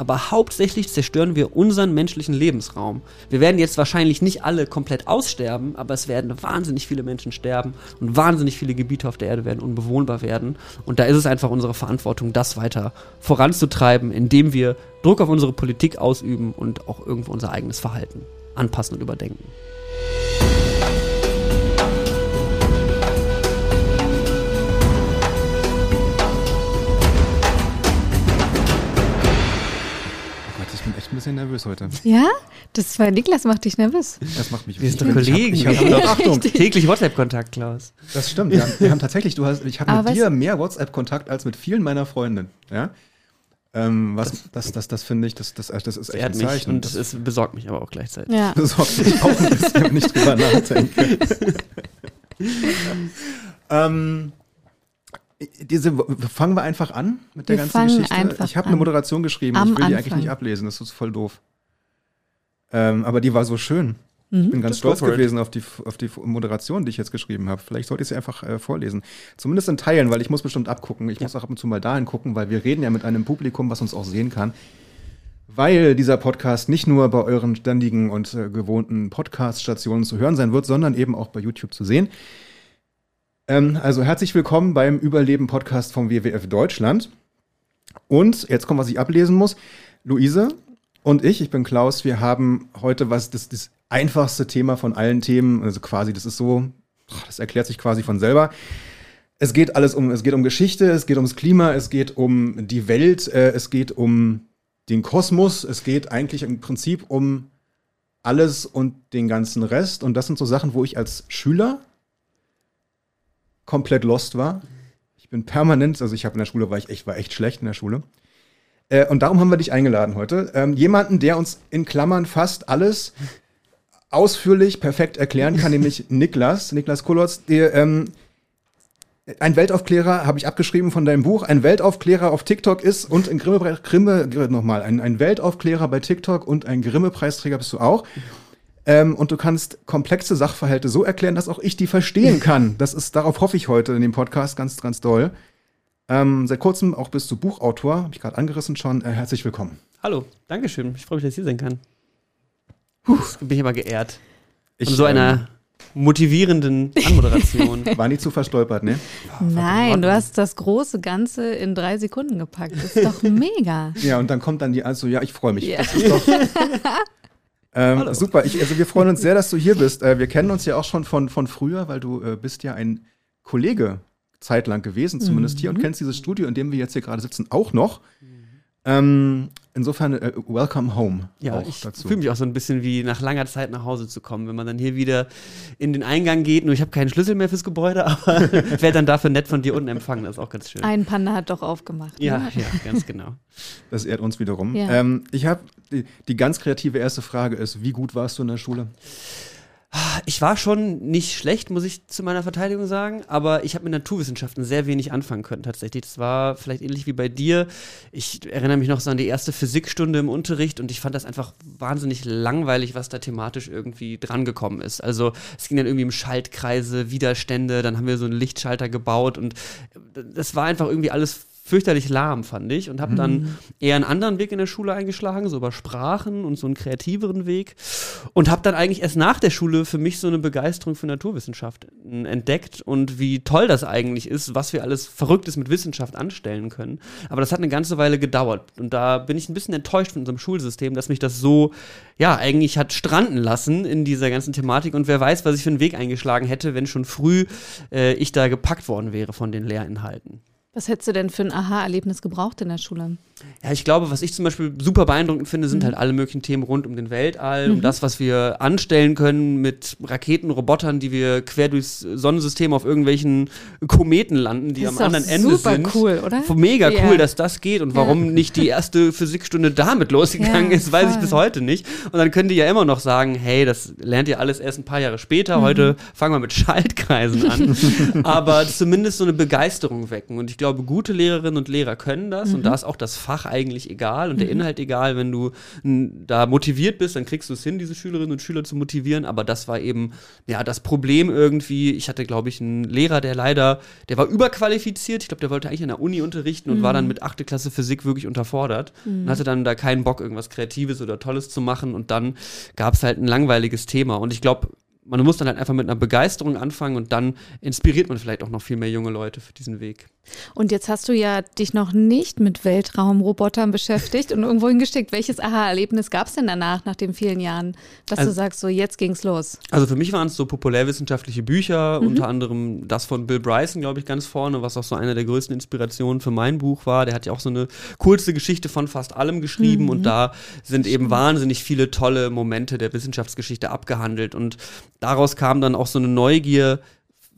aber hauptsächlich zerstören wir unseren menschlichen Lebensraum. Wir werden jetzt wahrscheinlich nicht alle komplett aussterben, aber es werden wahnsinnig viele Menschen sterben und wahnsinnig viele Gebiete auf der Erde werden unbewohnbar werden. Und da ist es einfach unsere Verantwortung, das weiter voranzutreiben, indem wir Druck auf unsere Politik ausüben und auch irgendwo unser eigenes Verhalten anpassen und überdenken. Ein bisschen nervös heute. Ja? Das war Niklas macht dich nervös. Das macht mich Wir sind Kollegen. Ich habe hab, Achtung, täglich WhatsApp-Kontakt, Klaus. Das stimmt. Wir haben, wir haben tatsächlich, du hast, ich habe mit dir mehr WhatsApp-Kontakt als mit vielen meiner Freundinnen. Ja? Ähm, was, das, das, das, das finde ich, das, das, das ist echt ein Zeichen. Und es besorgt mich aber auch gleichzeitig. Ja. Besorgt mich auch ein bisschen, wenn ich drüber nachdenke. ähm, diese, fangen wir einfach an mit der wir ganzen Geschichte. Ich habe eine Moderation geschrieben, ich will die Anfang. eigentlich nicht ablesen, das ist voll doof. Ähm, aber die war so schön. Mhm. Ich bin ganz stolz gewesen auf die, auf die Moderation, die ich jetzt geschrieben habe. Vielleicht sollte ich sie einfach äh, vorlesen. Zumindest in Teilen, weil ich muss bestimmt abgucken. Ich ja. muss auch ab und zu mal dahin gucken, weil wir reden ja mit einem Publikum, was uns auch sehen kann. Weil dieser Podcast nicht nur bei euren ständigen und äh, gewohnten Podcast-Stationen zu hören sein wird, sondern eben auch bei YouTube zu sehen. Ähm, also herzlich willkommen beim Überleben-Podcast vom WWF Deutschland. Und jetzt kommt, was ich ablesen muss. Luise und ich, ich bin Klaus, wir haben heute was, das, das einfachste Thema von allen Themen, also quasi, das ist so, das erklärt sich quasi von selber. Es geht alles um, es geht um Geschichte, es geht ums Klima, es geht um die Welt, äh, es geht um den Kosmos, es geht eigentlich im Prinzip um alles und den ganzen Rest. Und das sind so Sachen, wo ich als Schüler komplett lost war. Ich bin permanent, also ich habe in der Schule war ich echt, war echt schlecht in der Schule. Äh, und darum haben wir dich eingeladen heute. Ähm, jemanden, der uns in Klammern fast alles ausführlich, perfekt erklären kann, nämlich Niklas, Niklas Kolotz, der ähm, ein Weltaufklärer, habe ich abgeschrieben von deinem Buch, ein Weltaufklärer auf TikTok ist und ein Grimme, Grimme nochmal, ein, ein Weltaufklärer bei TikTok und ein Grimme-Preisträger bist du auch. Ähm, und du kannst komplexe Sachverhalte so erklären, dass auch ich die verstehen kann. Das ist, darauf hoffe ich heute in dem Podcast ganz, ganz doll. Ähm, seit kurzem auch bist du Buchautor, habe ich gerade angerissen schon. Äh, herzlich willkommen. Hallo, Dankeschön. Ich freue mich, dass ich hier sein kann. Puh, bin ich immer geehrt. Ich, Von so einer ähm, motivierenden Anmoderation. War nicht zu verstolpert, ne? Ja, Nein, du hast das große Ganze in drei Sekunden gepackt. Das ist doch mega. Ja, und dann kommt dann die, also ja, ich freue mich. Ja. Das ist doch, Ähm, super, ich, also wir freuen uns sehr, dass du hier bist. Äh, wir kennen uns ja auch schon von, von früher, weil du äh, bist ja ein Kollege zeitlang gewesen, zumindest mhm. hier, und mhm. kennst dieses Studio, in dem wir jetzt hier gerade sitzen, auch noch. Mhm. Ähm, insofern, äh, welcome home. Ja, ich fühle mich auch so ein bisschen wie nach langer Zeit nach Hause zu kommen, wenn man dann hier wieder in den Eingang geht. Nur ich habe keinen Schlüssel mehr fürs Gebäude, aber werde dann dafür nett von dir unten empfangen. Das ist auch ganz schön. Ein Panda hat doch aufgemacht. Ja, ne? ja, ganz genau. Das ehrt uns wiederum. Ja. Ähm, ich habe die, die ganz kreative erste Frage ist: Wie gut warst du in der Schule? Ich war schon nicht schlecht, muss ich zu meiner Verteidigung sagen, aber ich habe mit Naturwissenschaften sehr wenig anfangen können tatsächlich. Das war vielleicht ähnlich wie bei dir. Ich erinnere mich noch so an die erste Physikstunde im Unterricht und ich fand das einfach wahnsinnig langweilig, was da thematisch irgendwie drangekommen ist. Also es ging dann irgendwie um Schaltkreise, Widerstände, dann haben wir so einen Lichtschalter gebaut und das war einfach irgendwie alles fürchterlich lahm, fand ich. Und habe dann mhm. eher einen anderen Weg in der Schule eingeschlagen, so über Sprachen und so einen kreativeren Weg. Und habe dann eigentlich erst nach der Schule für mich so eine Begeisterung für Naturwissenschaft entdeckt und wie toll das eigentlich ist, was wir alles Verrücktes mit Wissenschaft anstellen können. Aber das hat eine ganze Weile gedauert. Und da bin ich ein bisschen enttäuscht von unserem Schulsystem, dass mich das so, ja, eigentlich hat stranden lassen in dieser ganzen Thematik. Und wer weiß, was ich für einen Weg eingeschlagen hätte, wenn schon früh äh, ich da gepackt worden wäre von den Lehrinhalten. Was hättest du denn für ein Aha-Erlebnis gebraucht in der Schule? Ja, ich glaube, was ich zum Beispiel super beeindruckend finde, sind mhm. halt alle möglichen Themen rund um den Weltall, mhm. um das, was wir anstellen können mit Raketen, Robotern, die wir quer durchs Sonnensystem auf irgendwelchen Kometen landen, die am anderen Ende super sind. cool, oder? Mega ja. cool, dass das geht und warum ja. nicht die erste Physikstunde damit losgegangen ja, ist, weiß voll. ich bis heute nicht. Und dann können die ja immer noch sagen, hey, das lernt ihr alles erst ein paar Jahre später. Mhm. Heute fangen wir mit Schaltkreisen an. Aber zumindest so eine Begeisterung wecken. Und ich glaube, gute Lehrerinnen und Lehrer können das mhm. und da ist auch das Fach eigentlich egal und mhm. der Inhalt egal. Wenn du da motiviert bist, dann kriegst du es hin, diese Schülerinnen und Schüler zu motivieren. Aber das war eben, ja, das Problem irgendwie. Ich hatte, glaube ich, einen Lehrer, der leider, der war überqualifiziert. Ich glaube, der wollte eigentlich an der Uni unterrichten und mhm. war dann mit 8. Klasse Physik wirklich unterfordert und mhm. hatte dann da keinen Bock, irgendwas Kreatives oder Tolles zu machen. Und dann gab es halt ein langweiliges Thema. Und ich glaube, man muss dann halt einfach mit einer Begeisterung anfangen und dann inspiriert man vielleicht auch noch viel mehr junge Leute für diesen Weg. Und jetzt hast du ja dich noch nicht mit Weltraumrobotern beschäftigt und irgendwo hingesteckt. Welches Aha-Erlebnis gab es denn danach, nach den vielen Jahren, dass also, du sagst, so jetzt ging's los? Also für mich waren es so populärwissenschaftliche Bücher, mhm. unter anderem das von Bill Bryson, glaube ich, ganz vorne, was auch so eine der größten Inspirationen für mein Buch war. Der hat ja auch so eine kurze Geschichte von fast allem geschrieben mhm. und da sind eben wahnsinnig viele tolle Momente der Wissenschaftsgeschichte abgehandelt und daraus kam dann auch so eine Neugier,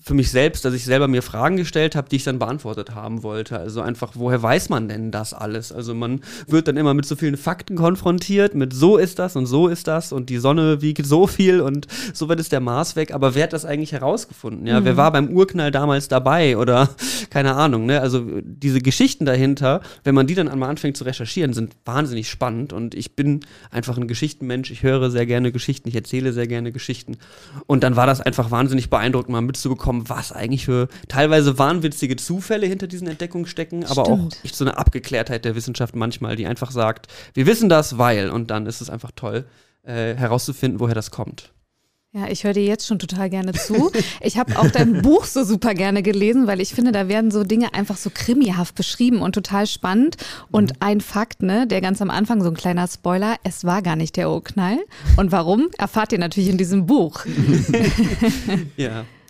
für mich selbst, dass ich selber mir Fragen gestellt habe, die ich dann beantwortet haben wollte. Also einfach, woher weiß man denn das alles? Also man wird dann immer mit so vielen Fakten konfrontiert, mit so ist das und so ist das und die Sonne wiegt so viel und so wird es der Mars weg. Aber wer hat das eigentlich herausgefunden? Ja, mhm. wer war beim Urknall damals dabei oder keine Ahnung, ne? Also diese Geschichten dahinter, wenn man die dann einmal anfängt zu recherchieren, sind wahnsinnig spannend und ich bin einfach ein Geschichtenmensch. Ich höre sehr gerne Geschichten, ich erzähle sehr gerne Geschichten. Und dann war das einfach wahnsinnig beeindruckend, mal mitzubekommen, mitbekommen, was eigentlich für teilweise wahnwitzige Zufälle hinter diesen Entdeckungen stecken, aber auch echt so eine Abgeklärtheit der Wissenschaft manchmal, die einfach sagt, wir wissen das, weil, und dann ist es einfach toll, äh, herauszufinden, woher das kommt. Ja, ich höre dir jetzt schon total gerne zu. Ich habe auch dein Buch so super gerne gelesen, weil ich finde, da werden so Dinge einfach so krimihaft beschrieben und total spannend. Und mhm. ein Fakt, ne, der ganz am Anfang, so ein kleiner Spoiler, es war gar nicht der Urknall. Und warum, erfahrt ihr natürlich in diesem Buch. ja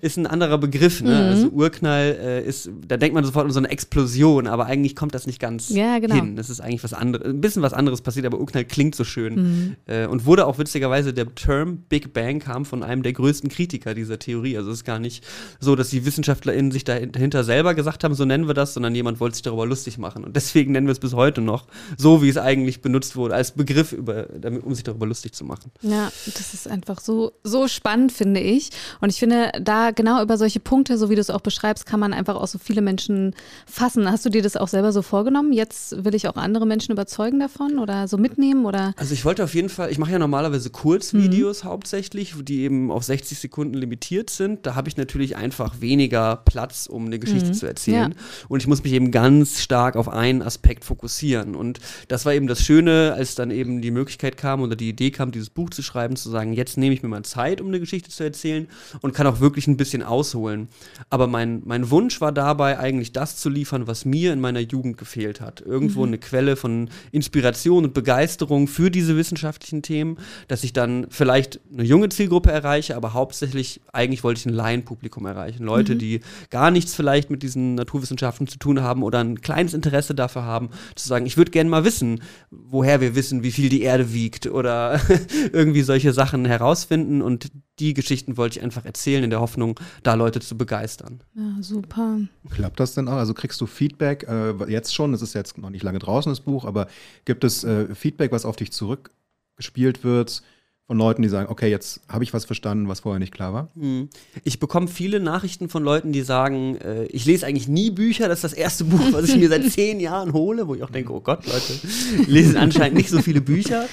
ist ein anderer Begriff. Ne? Mhm. Also Urknall äh, ist, da denkt man sofort an so eine Explosion, aber eigentlich kommt das nicht ganz ja, genau. hin. Das ist eigentlich was anderes, ein bisschen was anderes passiert, aber Urknall klingt so schön. Mhm. Äh, und wurde auch witzigerweise, der Term Big Bang kam von einem der größten Kritiker dieser Theorie. Also es ist gar nicht so, dass die WissenschaftlerInnen sich dahinter selber gesagt haben, so nennen wir das, sondern jemand wollte sich darüber lustig machen. Und deswegen nennen wir es bis heute noch so, wie es eigentlich benutzt wurde, als Begriff, über, um sich darüber lustig zu machen. Ja, das ist einfach so, so spannend, finde ich. Und ich finde, da genau über solche Punkte, so wie du es auch beschreibst, kann man einfach auch so viele Menschen fassen. Hast du dir das auch selber so vorgenommen? Jetzt will ich auch andere Menschen überzeugen davon oder so mitnehmen oder? Also ich wollte auf jeden Fall, ich mache ja normalerweise Kurzvideos mhm. hauptsächlich, die eben auf 60 Sekunden limitiert sind. Da habe ich natürlich einfach weniger Platz, um eine Geschichte mhm. zu erzählen. Ja. Und ich muss mich eben ganz stark auf einen Aspekt fokussieren. Und das war eben das Schöne, als dann eben die Möglichkeit kam oder die Idee kam, dieses Buch zu schreiben, zu sagen, jetzt nehme ich mir mal Zeit, um eine Geschichte zu erzählen und kann auch wirklich wirklich ein bisschen ausholen. Aber mein, mein Wunsch war dabei, eigentlich das zu liefern, was mir in meiner Jugend gefehlt hat. Irgendwo mhm. eine Quelle von Inspiration und Begeisterung für diese wissenschaftlichen Themen, dass ich dann vielleicht eine junge Zielgruppe erreiche, aber hauptsächlich eigentlich wollte ich ein Laienpublikum erreichen. Leute, mhm. die gar nichts vielleicht mit diesen Naturwissenschaften zu tun haben oder ein kleines Interesse dafür haben, zu sagen, ich würde gerne mal wissen, woher wir wissen, wie viel die Erde wiegt oder irgendwie solche Sachen herausfinden und die Geschichten wollte ich einfach erzählen in der Hoffnung, da Leute zu begeistern. Ja, super. Klappt das denn auch? Also kriegst du Feedback, äh, jetzt schon, es ist jetzt noch nicht lange draußen, das Buch, aber gibt es äh, Feedback, was auf dich zurückgespielt wird? Von Leuten, die sagen, okay, jetzt habe ich was verstanden, was vorher nicht klar war? Hm. Ich bekomme viele Nachrichten von Leuten, die sagen, äh, ich lese eigentlich nie Bücher, das ist das erste Buch, was ich mir seit zehn Jahren hole, wo ich auch denke, oh Gott, Leute, lesen anscheinend nicht so viele Bücher.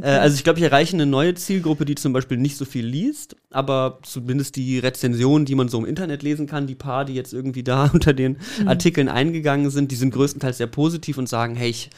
Äh, also ich glaube, ich erreiche eine neue Zielgruppe, die zum Beispiel nicht so viel liest, aber zumindest die Rezensionen, die man so im Internet lesen kann, die paar, die jetzt irgendwie da unter den mhm. Artikeln eingegangen sind, die sind größtenteils sehr positiv und sagen, hey, ich,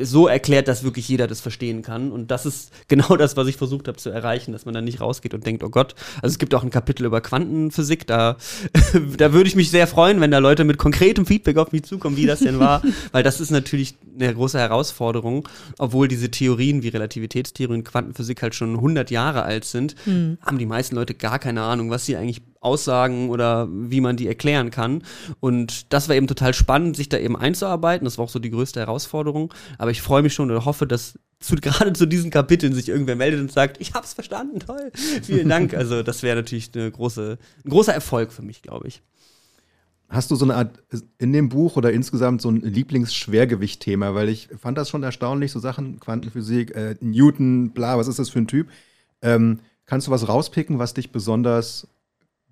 so erklärt, dass wirklich jeder das verstehen kann. Und das ist genau das, was ich versucht versucht habe zu erreichen, dass man dann nicht rausgeht und denkt, oh Gott. Also es gibt auch ein Kapitel über Quantenphysik, da, da würde ich mich sehr freuen, wenn da Leute mit konkretem Feedback auf mich zukommen, wie das denn war, weil das ist natürlich eine große Herausforderung, obwohl diese Theorien wie Relativitätstheorie und Quantenphysik halt schon 100 Jahre alt sind, mhm. haben die meisten Leute gar keine Ahnung, was sie eigentlich aussagen oder wie man die erklären kann. Und das war eben total spannend, sich da eben einzuarbeiten. Das war auch so die größte Herausforderung. Aber ich freue mich schon und hoffe, dass zu, gerade zu diesen Kapiteln sich irgendwer meldet und sagt, ich hab's verstanden, toll, vielen Dank. Also das wäre natürlich eine große, ein großer Erfolg für mich, glaube ich. Hast du so eine Art in dem Buch oder insgesamt so ein Lieblingsschwergewicht-Thema? Weil ich fand das schon erstaunlich, so Sachen, Quantenphysik, äh, Newton, bla, was ist das für ein Typ? Ähm, kannst du was rauspicken, was dich besonders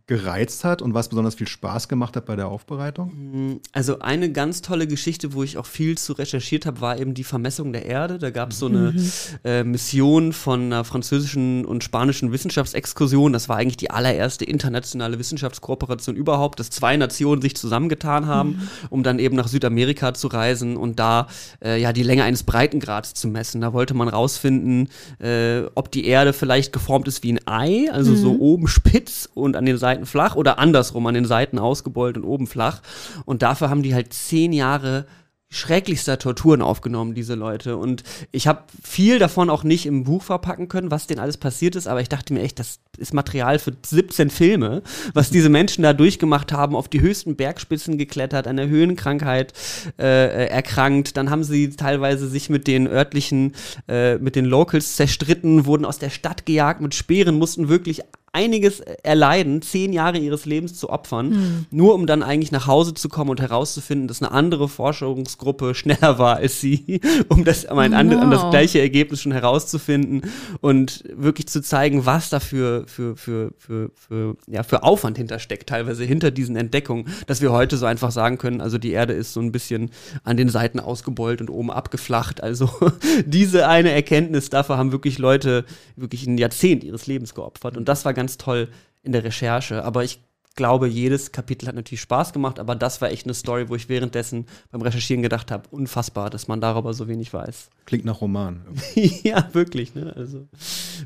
gereizt hat und was besonders viel Spaß gemacht hat bei der Aufbereitung? Mm, also eine ganz tolle Geschichte, wo ich auch viel zu recherchiert habe, war eben die Vermessung der Erde. Da gab es so eine mhm. äh, Mission von einer französischen und spanischen Wissenschaftsexkursion. Das war eigentlich die allererste internationale Wissenschaftskooperation überhaupt, dass zwei Nationen sich zusammengetan haben, mhm. um dann eben nach Südamerika zu reisen und da äh, ja die Länge eines Breitengrads zu messen. Da wollte man rausfinden, äh, ob die Erde vielleicht geformt ist wie ein Ei, also mhm. so oben spitz und an den Seiten Seiten flach oder andersrum, an den Seiten ausgebeult und oben flach. Und dafür haben die halt zehn Jahre schrecklichster Torturen aufgenommen, diese Leute. Und ich habe viel davon auch nicht im Buch verpacken können, was denen alles passiert ist, aber ich dachte mir echt, das ist Material für 17 Filme, was diese Menschen da durchgemacht haben, auf die höchsten Bergspitzen geklettert, an der Höhenkrankheit äh, erkrankt. Dann haben sie teilweise sich mit den örtlichen, äh, mit den Locals zerstritten, wurden aus der Stadt gejagt mit Speeren, mussten wirklich einiges erleiden, zehn Jahre ihres Lebens zu opfern, mhm. nur um dann eigentlich nach Hause zu kommen und herauszufinden, dass eine andere Forschungsgruppe schneller war als sie, um das, um ein oh no. das gleiche Ergebnis schon herauszufinden und wirklich zu zeigen, was da für, für, für, für, für, ja, für Aufwand hintersteckt, teilweise hinter diesen Entdeckungen, dass wir heute so einfach sagen können, also die Erde ist so ein bisschen an den Seiten ausgebeult und oben abgeflacht. Also diese eine Erkenntnis, dafür haben wirklich Leute wirklich ein Jahrzehnt ihres Lebens geopfert. Und das war ganz ganz toll in der Recherche. Aber ich glaube, jedes Kapitel hat natürlich Spaß gemacht, aber das war echt eine Story, wo ich währenddessen beim Recherchieren gedacht habe, unfassbar, dass man darüber so wenig weiß. Klingt nach Roman. ja, wirklich, ne? Also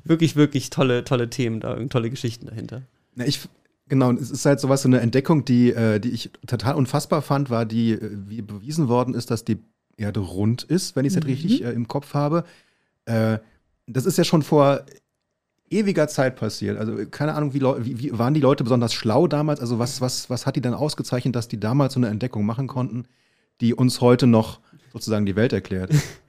wirklich, wirklich tolle, tolle Themen da, tolle Geschichten dahinter. Na, ich, genau, es ist halt sowas, so eine Entdeckung, die, äh, die ich total unfassbar fand, war die, äh, wie bewiesen worden ist, dass die Erde rund ist, wenn ich es mhm. jetzt richtig äh, im Kopf habe. Äh, das ist ja schon vor ewiger Zeit passiert. Also keine Ahnung, wie, wie, wie, waren die Leute besonders schlau damals? Also was, was, was hat die dann ausgezeichnet, dass die damals so eine Entdeckung machen konnten, die uns heute noch sozusagen die Welt erklärt?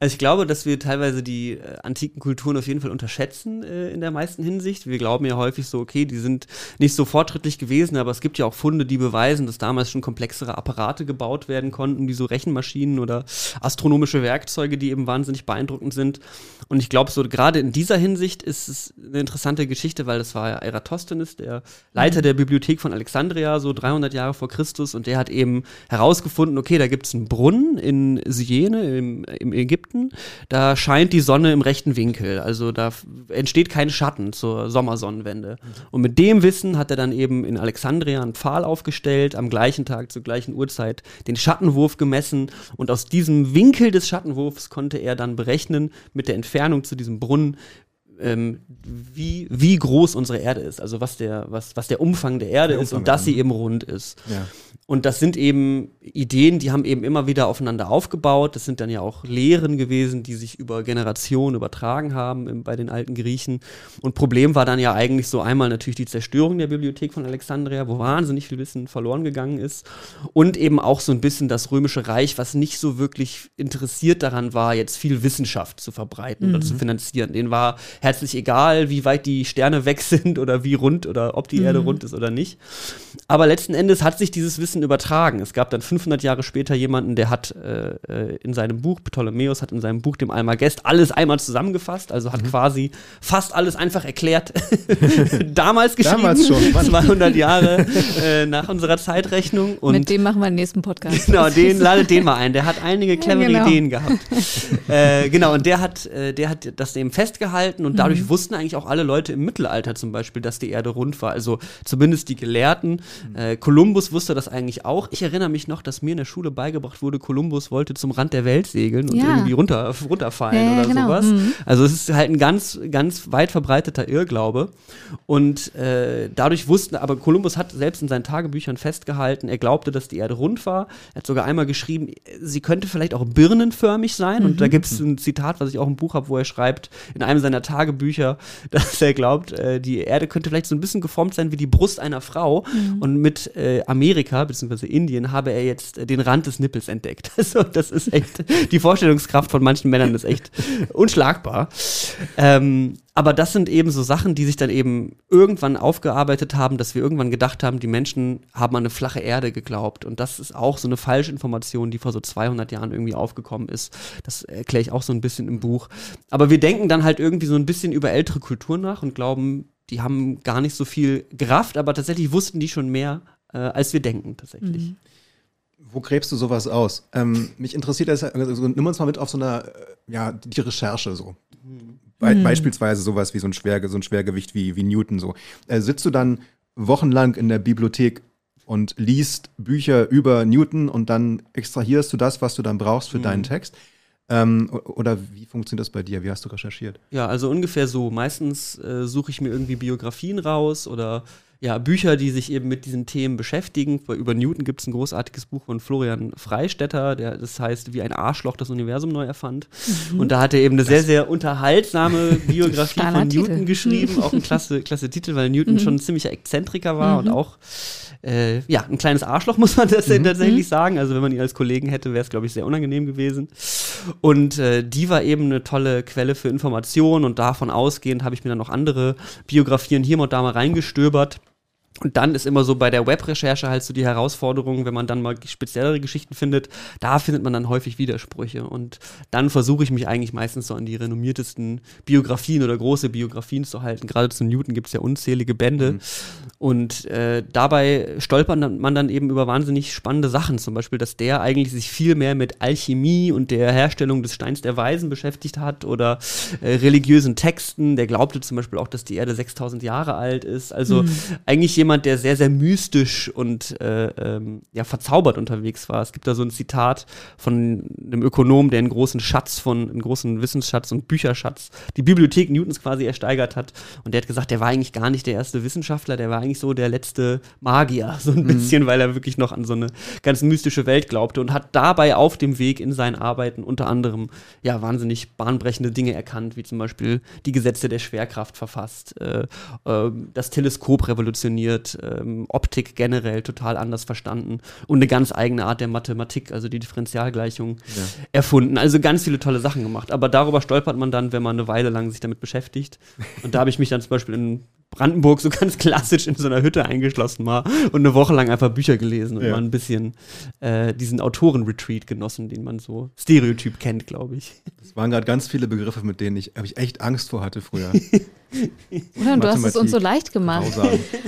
Also ich glaube, dass wir teilweise die äh, antiken Kulturen auf jeden Fall unterschätzen äh, in der meisten Hinsicht. Wir glauben ja häufig so, okay, die sind nicht so fortschrittlich gewesen, aber es gibt ja auch Funde, die beweisen, dass damals schon komplexere Apparate gebaut werden konnten, wie so Rechenmaschinen oder astronomische Werkzeuge, die eben wahnsinnig beeindruckend sind. Und ich glaube, so gerade in dieser Hinsicht ist es eine interessante Geschichte, weil das war ja Eratosthenes, der Leiter mhm. der Bibliothek von Alexandria, so 300 Jahre vor Christus, und der hat eben herausgefunden, okay, da gibt es einen Brunnen in Syene, im, im im Ägypten, da scheint die Sonne im rechten Winkel. Also da entsteht kein Schatten zur Sommersonnenwende. Und mit dem Wissen hat er dann eben in Alexandria einen Pfahl aufgestellt, am gleichen Tag zur gleichen Uhrzeit den Schattenwurf gemessen und aus diesem Winkel des Schattenwurfs konnte er dann berechnen mit der Entfernung zu diesem Brunnen, ähm, wie, wie groß unsere Erde ist, also was der, was, was der Umfang der Erde der ist und dass sie eben rund ist. Ja. Und das sind eben Ideen, die haben eben immer wieder aufeinander aufgebaut. Das sind dann ja auch Lehren gewesen, die sich über Generationen übertragen haben bei den alten Griechen. Und Problem war dann ja eigentlich so einmal natürlich die Zerstörung der Bibliothek von Alexandria, wo wahnsinnig viel Wissen verloren gegangen ist. Und eben auch so ein bisschen das Römische Reich, was nicht so wirklich interessiert daran war, jetzt viel Wissenschaft zu verbreiten mhm. oder zu finanzieren. Den war herzlich egal, wie weit die Sterne weg sind oder wie rund oder ob die mhm. Erde rund ist oder nicht. Aber letzten Endes hat sich dieses Wissen übertragen. Es gab dann 500 Jahre später jemanden, der hat äh, äh, in seinem Buch, Ptolemäus hat in seinem Buch, dem Almagest, alles einmal zusammengefasst, also hat mhm. quasi fast alles einfach erklärt. Damals geschrieben. Damals schon. Mann. 200 Jahre äh, nach unserer Zeitrechnung. Und Mit dem machen wir den nächsten Podcast. Genau, den ladet den mal ein. Der hat einige clevere ja, genau. Ideen gehabt. äh, genau, und der hat, äh, der hat das eben festgehalten und dadurch mhm. wussten eigentlich auch alle Leute im Mittelalter zum Beispiel, dass die Erde rund war. Also zumindest die Gelehrten. Kolumbus äh, wusste das eigentlich auch. Ich erinnere mich noch, dass mir in der Schule beigebracht wurde, Kolumbus wollte zum Rand der Welt segeln und ja. irgendwie runter, runterfallen ja, oder genau. sowas. Mhm. Also es ist halt ein ganz, ganz weit verbreiteter Irrglaube. Und äh, dadurch wussten, aber Kolumbus hat selbst in seinen Tagebüchern festgehalten, er glaubte, dass die Erde rund war. Er hat sogar einmal geschrieben, sie könnte vielleicht auch birnenförmig sein. Mhm. Und da mhm. gibt es ein Zitat, was ich auch im Buch habe, wo er schreibt, in einem seiner Tagebücher, dass er glaubt, äh, die Erde könnte vielleicht so ein bisschen geformt sein wie die Brust einer Frau. Mhm. Und mit äh, Amerika, beziehungsweise Indien, habe er jetzt den Rand des Nippels entdeckt. Also das ist echt, die Vorstellungskraft von manchen Männern ist echt unschlagbar. Ähm, aber das sind eben so Sachen, die sich dann eben irgendwann aufgearbeitet haben, dass wir irgendwann gedacht haben, die Menschen haben an eine flache Erde geglaubt. Und das ist auch so eine Falschinformation, die vor so 200 Jahren irgendwie aufgekommen ist. Das erkläre ich auch so ein bisschen im Buch. Aber wir denken dann halt irgendwie so ein bisschen über ältere Kulturen nach und glauben, die haben gar nicht so viel gerafft, aber tatsächlich wussten die schon mehr, äh, als wir denken, tatsächlich. Mhm. Wo gräbst du sowas aus? Ähm, mich interessiert das, also, nimm uns mal mit auf so einer, äh, ja, die Recherche so. Mhm. Be mhm. Beispielsweise sowas wie so ein, Schwer, so ein Schwergewicht wie, wie Newton so. Äh, sitzt du dann wochenlang in der Bibliothek und liest Bücher über Newton und dann extrahierst du das, was du dann brauchst für mhm. deinen Text? Ähm, oder wie funktioniert das bei dir? Wie hast du recherchiert? Ja, also ungefähr so. Meistens äh, suche ich mir irgendwie Biografien raus oder ja, Bücher, die sich eben mit diesen Themen beschäftigen. Über Newton gibt es ein großartiges Buch von Florian Freistetter, der das heißt, wie ein Arschloch das Universum neu erfand. Mhm. Und da hat er eben eine sehr, sehr unterhaltsame Biografie von Newton Titel. geschrieben. Auch ein klasse, klasse Titel, weil Newton mhm. schon ein ziemlicher Exzentriker war mhm. und auch äh, ja, ein kleines Arschloch, muss man das mhm. tatsächlich mhm. sagen. Also wenn man ihn als Kollegen hätte, wäre es, glaube ich, sehr unangenehm gewesen. Und äh, die war eben eine tolle Quelle für Informationen und davon ausgehend habe ich mir dann noch andere Biografien hier und da mal reingestöbert. Und dann ist immer so bei der Webrecherche halt so die Herausforderung, wenn man dann mal speziellere Geschichten findet, da findet man dann häufig Widersprüche. Und dann versuche ich mich eigentlich meistens so an die renommiertesten Biografien oder große Biografien zu halten. Gerade zu Newton gibt es ja unzählige Bände. Mhm. Und äh, dabei stolpert man dann eben über wahnsinnig spannende Sachen. Zum Beispiel, dass der eigentlich sich viel mehr mit Alchemie und der Herstellung des Steins der Weisen beschäftigt hat oder äh, religiösen Texten. Der glaubte zum Beispiel auch, dass die Erde 6000 Jahre alt ist. Also mhm. eigentlich jemand, der sehr, sehr mystisch und äh, ähm, ja, verzaubert unterwegs war. Es gibt da so ein Zitat von einem Ökonom, der einen großen Schatz von, einen großen Wissensschatz und Bücherschatz, die Bibliothek Newtons quasi ersteigert hat. Und der hat gesagt, der war eigentlich gar nicht der erste Wissenschaftler, der war eigentlich so der letzte Magier, so ein mhm. bisschen, weil er wirklich noch an so eine ganz mystische Welt glaubte und hat dabei auf dem Weg in seinen Arbeiten unter anderem ja wahnsinnig bahnbrechende Dinge erkannt, wie zum Beispiel die Gesetze der Schwerkraft verfasst, äh, äh, das Teleskop revolutioniert, wird ähm, Optik generell total anders verstanden und eine ganz eigene Art der Mathematik, also die Differentialgleichung, ja. erfunden. Also ganz viele tolle Sachen gemacht. Aber darüber stolpert man dann, wenn man eine Weile lang sich damit beschäftigt. Und da habe ich mich dann zum Beispiel in Brandenburg so ganz klassisch in so einer Hütte eingeschlossen war und eine Woche lang einfach Bücher gelesen und ja. mal ein bisschen äh, diesen Autoren-Retreat genossen, den man so stereotyp kennt, glaube ich. Das waren gerade ganz viele Begriffe, mit denen ich, ich echt Angst vor hatte früher. Oder? Und du hast es uns so leicht gemacht.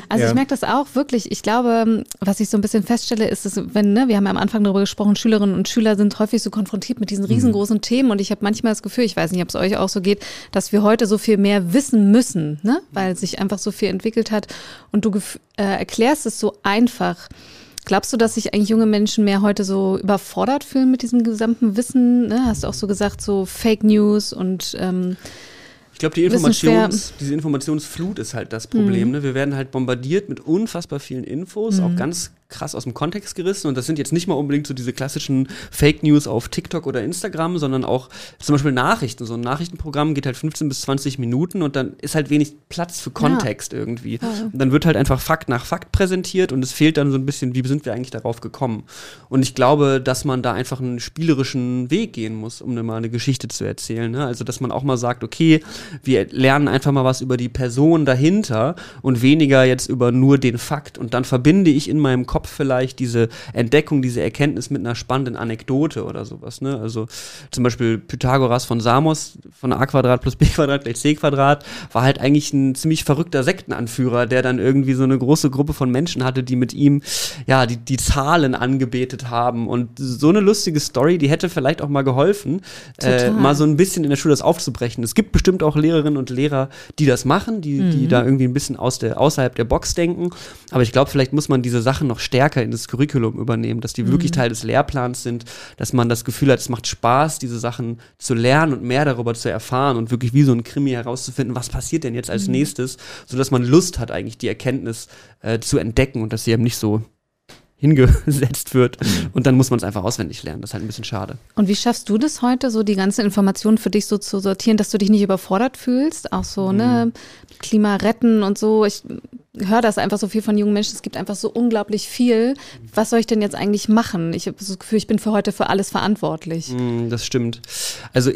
Also ja. ich merke das auch wirklich. Ich glaube, was ich so ein bisschen feststelle, ist, dass wenn, ne, wir haben ja am Anfang darüber gesprochen, Schülerinnen und Schüler sind häufig so konfrontiert mit diesen mhm. riesengroßen mhm. Themen und ich habe manchmal das Gefühl, ich weiß nicht, ob es euch auch so geht, dass wir heute so viel mehr wissen müssen, ne? weil sich einfach so viel entwickelt hat und du äh, erklärst es so einfach. Glaubst du, dass sich eigentlich junge Menschen mehr heute so überfordert fühlen mit diesem gesamten Wissen? Ne? Hast du auch so gesagt, so Fake News und ähm, ich glaube, die Informations, diese Informationsflut ist halt das Problem. Mhm. Ne? Wir werden halt bombardiert mit unfassbar vielen Infos, mhm. auch ganz krass aus dem Kontext gerissen. Und das sind jetzt nicht mal unbedingt so diese klassischen Fake News auf TikTok oder Instagram, sondern auch zum Beispiel Nachrichten. So ein Nachrichtenprogramm geht halt 15 bis 20 Minuten und dann ist halt wenig Platz für Kontext ja. irgendwie. Und dann wird halt einfach Fakt nach Fakt präsentiert und es fehlt dann so ein bisschen, wie sind wir eigentlich darauf gekommen? Und ich glaube, dass man da einfach einen spielerischen Weg gehen muss, um mal eine Geschichte zu erzählen. Ne? Also, dass man auch mal sagt, okay, wir lernen einfach mal was über die Person dahinter und weniger jetzt über nur den Fakt. Und dann verbinde ich in meinem Kopf Kopf vielleicht diese Entdeckung, diese Erkenntnis mit einer spannenden Anekdote oder sowas. Ne? Also zum Beispiel Pythagoras von Samos von a Quadrat plus b Quadrat gleich c Quadrat war halt eigentlich ein ziemlich verrückter Sektenanführer, der dann irgendwie so eine große Gruppe von Menschen hatte, die mit ihm ja die, die Zahlen angebetet haben. Und so eine lustige Story, die hätte vielleicht auch mal geholfen, äh, mal so ein bisschen in der Schule das aufzubrechen. Es gibt bestimmt auch Lehrerinnen und Lehrer, die das machen, die, mhm. die da irgendwie ein bisschen aus der, außerhalb der Box denken. Aber ich glaube, vielleicht muss man diese Sachen noch stärker in das Curriculum übernehmen, dass die mhm. wirklich Teil des Lehrplans sind, dass man das Gefühl hat, es macht Spaß, diese Sachen zu lernen und mehr darüber zu erfahren und wirklich wie so ein Krimi herauszufinden, was passiert denn jetzt als mhm. nächstes, sodass man Lust hat, eigentlich die Erkenntnis äh, zu entdecken und dass sie eben nicht so hingesetzt wird mhm. und dann muss man es einfach auswendig lernen. Das ist halt ein bisschen schade. Und wie schaffst du das heute, so die ganzen Informationen für dich so zu sortieren, dass du dich nicht überfordert fühlst? Auch so, ne, mhm. ne, Klima retten und so. Ich höre das einfach so viel von jungen Menschen. Es gibt einfach so unglaublich viel. Was soll ich denn jetzt eigentlich machen? Ich habe das Gefühl, ich bin für heute für alles verantwortlich. Mm, das stimmt. Also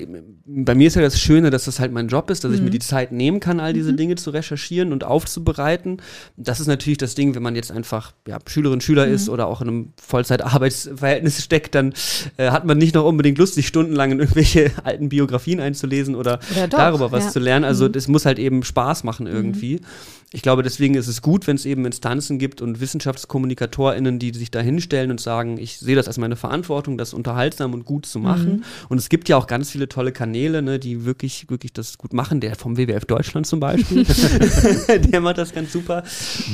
bei mir ist ja das Schöne, dass das halt mein Job ist, dass mhm. ich mir mhm. die Zeit nehmen kann, all diese mhm. Dinge zu recherchieren und aufzubereiten. Das ist natürlich das Ding, wenn man jetzt einfach ja, Schülerin, Schüler mhm. ist oder auch in einem Vollzeitarbeitsverhältnis steckt, dann äh, hat man nicht noch unbedingt Lust, sich stundenlang in irgendwelche alten Biografien einzulesen oder, oder doch, darüber was ja. zu lernen. Also es mhm. muss halt eben Spaß machen irgendwie. Ich glaube, deswegen ist es gut, wenn es eben Instanzen gibt und WissenschaftskommunikatorInnen, die sich da hinstellen und sagen, ich sehe das als meine Verantwortung, das unterhaltsam und gut zu machen. Mhm. Und es gibt ja auch ganz viele tolle Kanäle, ne, die wirklich, wirklich das gut machen. Der vom WWF Deutschland zum Beispiel, der macht das ganz super.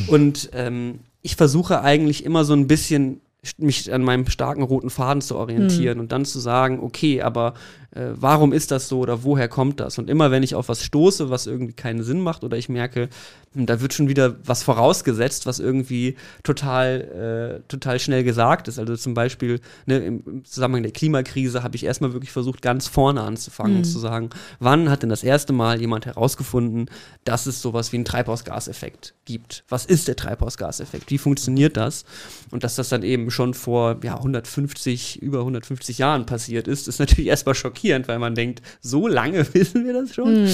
Und ähm, ich versuche eigentlich immer so ein bisschen mich an meinem starken roten Faden zu orientieren mhm. und dann zu sagen, okay, aber äh, warum ist das so oder woher kommt das? Und immer wenn ich auf was stoße, was irgendwie keinen Sinn macht oder ich merke, hm, da wird schon wieder was vorausgesetzt, was irgendwie total, äh, total schnell gesagt ist. Also zum Beispiel ne, im, Zusammenhang der Klimakrise habe ich erstmal wirklich versucht, ganz vorne anzufangen mhm. und zu sagen, wann hat denn das erste Mal jemand herausgefunden, dass es sowas wie einen Treibhausgaseffekt gibt? Was ist der Treibhausgaseffekt? Wie funktioniert das? Und dass das dann eben schon vor ja, 150, über 150 Jahren passiert ist, ist natürlich erstmal schockierend schockierend, weil man denkt, so lange wissen wir das schon. Mhm.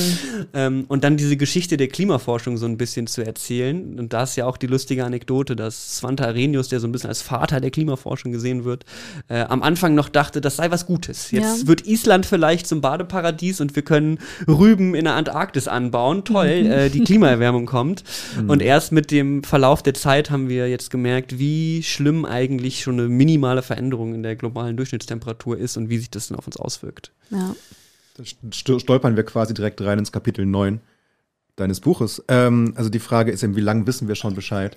Ähm, und dann diese Geschichte der Klimaforschung so ein bisschen zu erzählen. Und da ist ja auch die lustige Anekdote, dass Svante Arrhenius, der so ein bisschen als Vater der Klimaforschung gesehen wird, äh, am Anfang noch dachte, das sei was Gutes. Jetzt ja. wird Island vielleicht zum Badeparadies und wir können Rüben in der Antarktis anbauen. Toll, mhm. äh, die Klimaerwärmung kommt. Mhm. Und erst mit dem Verlauf der Zeit haben wir jetzt gemerkt, wie schlimm eigentlich schon eine minimale Veränderung in der globalen Durchschnittstemperatur ist und wie sich das dann auf uns auswirkt. Ja. Da stolpern wir quasi direkt rein ins Kapitel 9 deines Buches. Ähm, also die Frage ist eben, wie lange wissen wir schon Bescheid?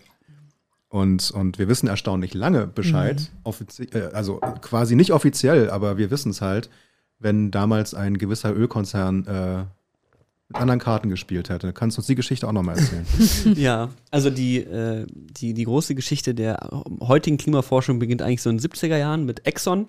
Und, und wir wissen erstaunlich lange Bescheid, mhm. äh, also quasi nicht offiziell, aber wir wissen es halt, wenn damals ein gewisser Ölkonzern äh, mit anderen Karten gespielt hätte. Kannst du uns die Geschichte auch nochmal erzählen? ja, also die, äh, die, die große Geschichte der heutigen Klimaforschung beginnt eigentlich so in den 70er Jahren mit Exxon.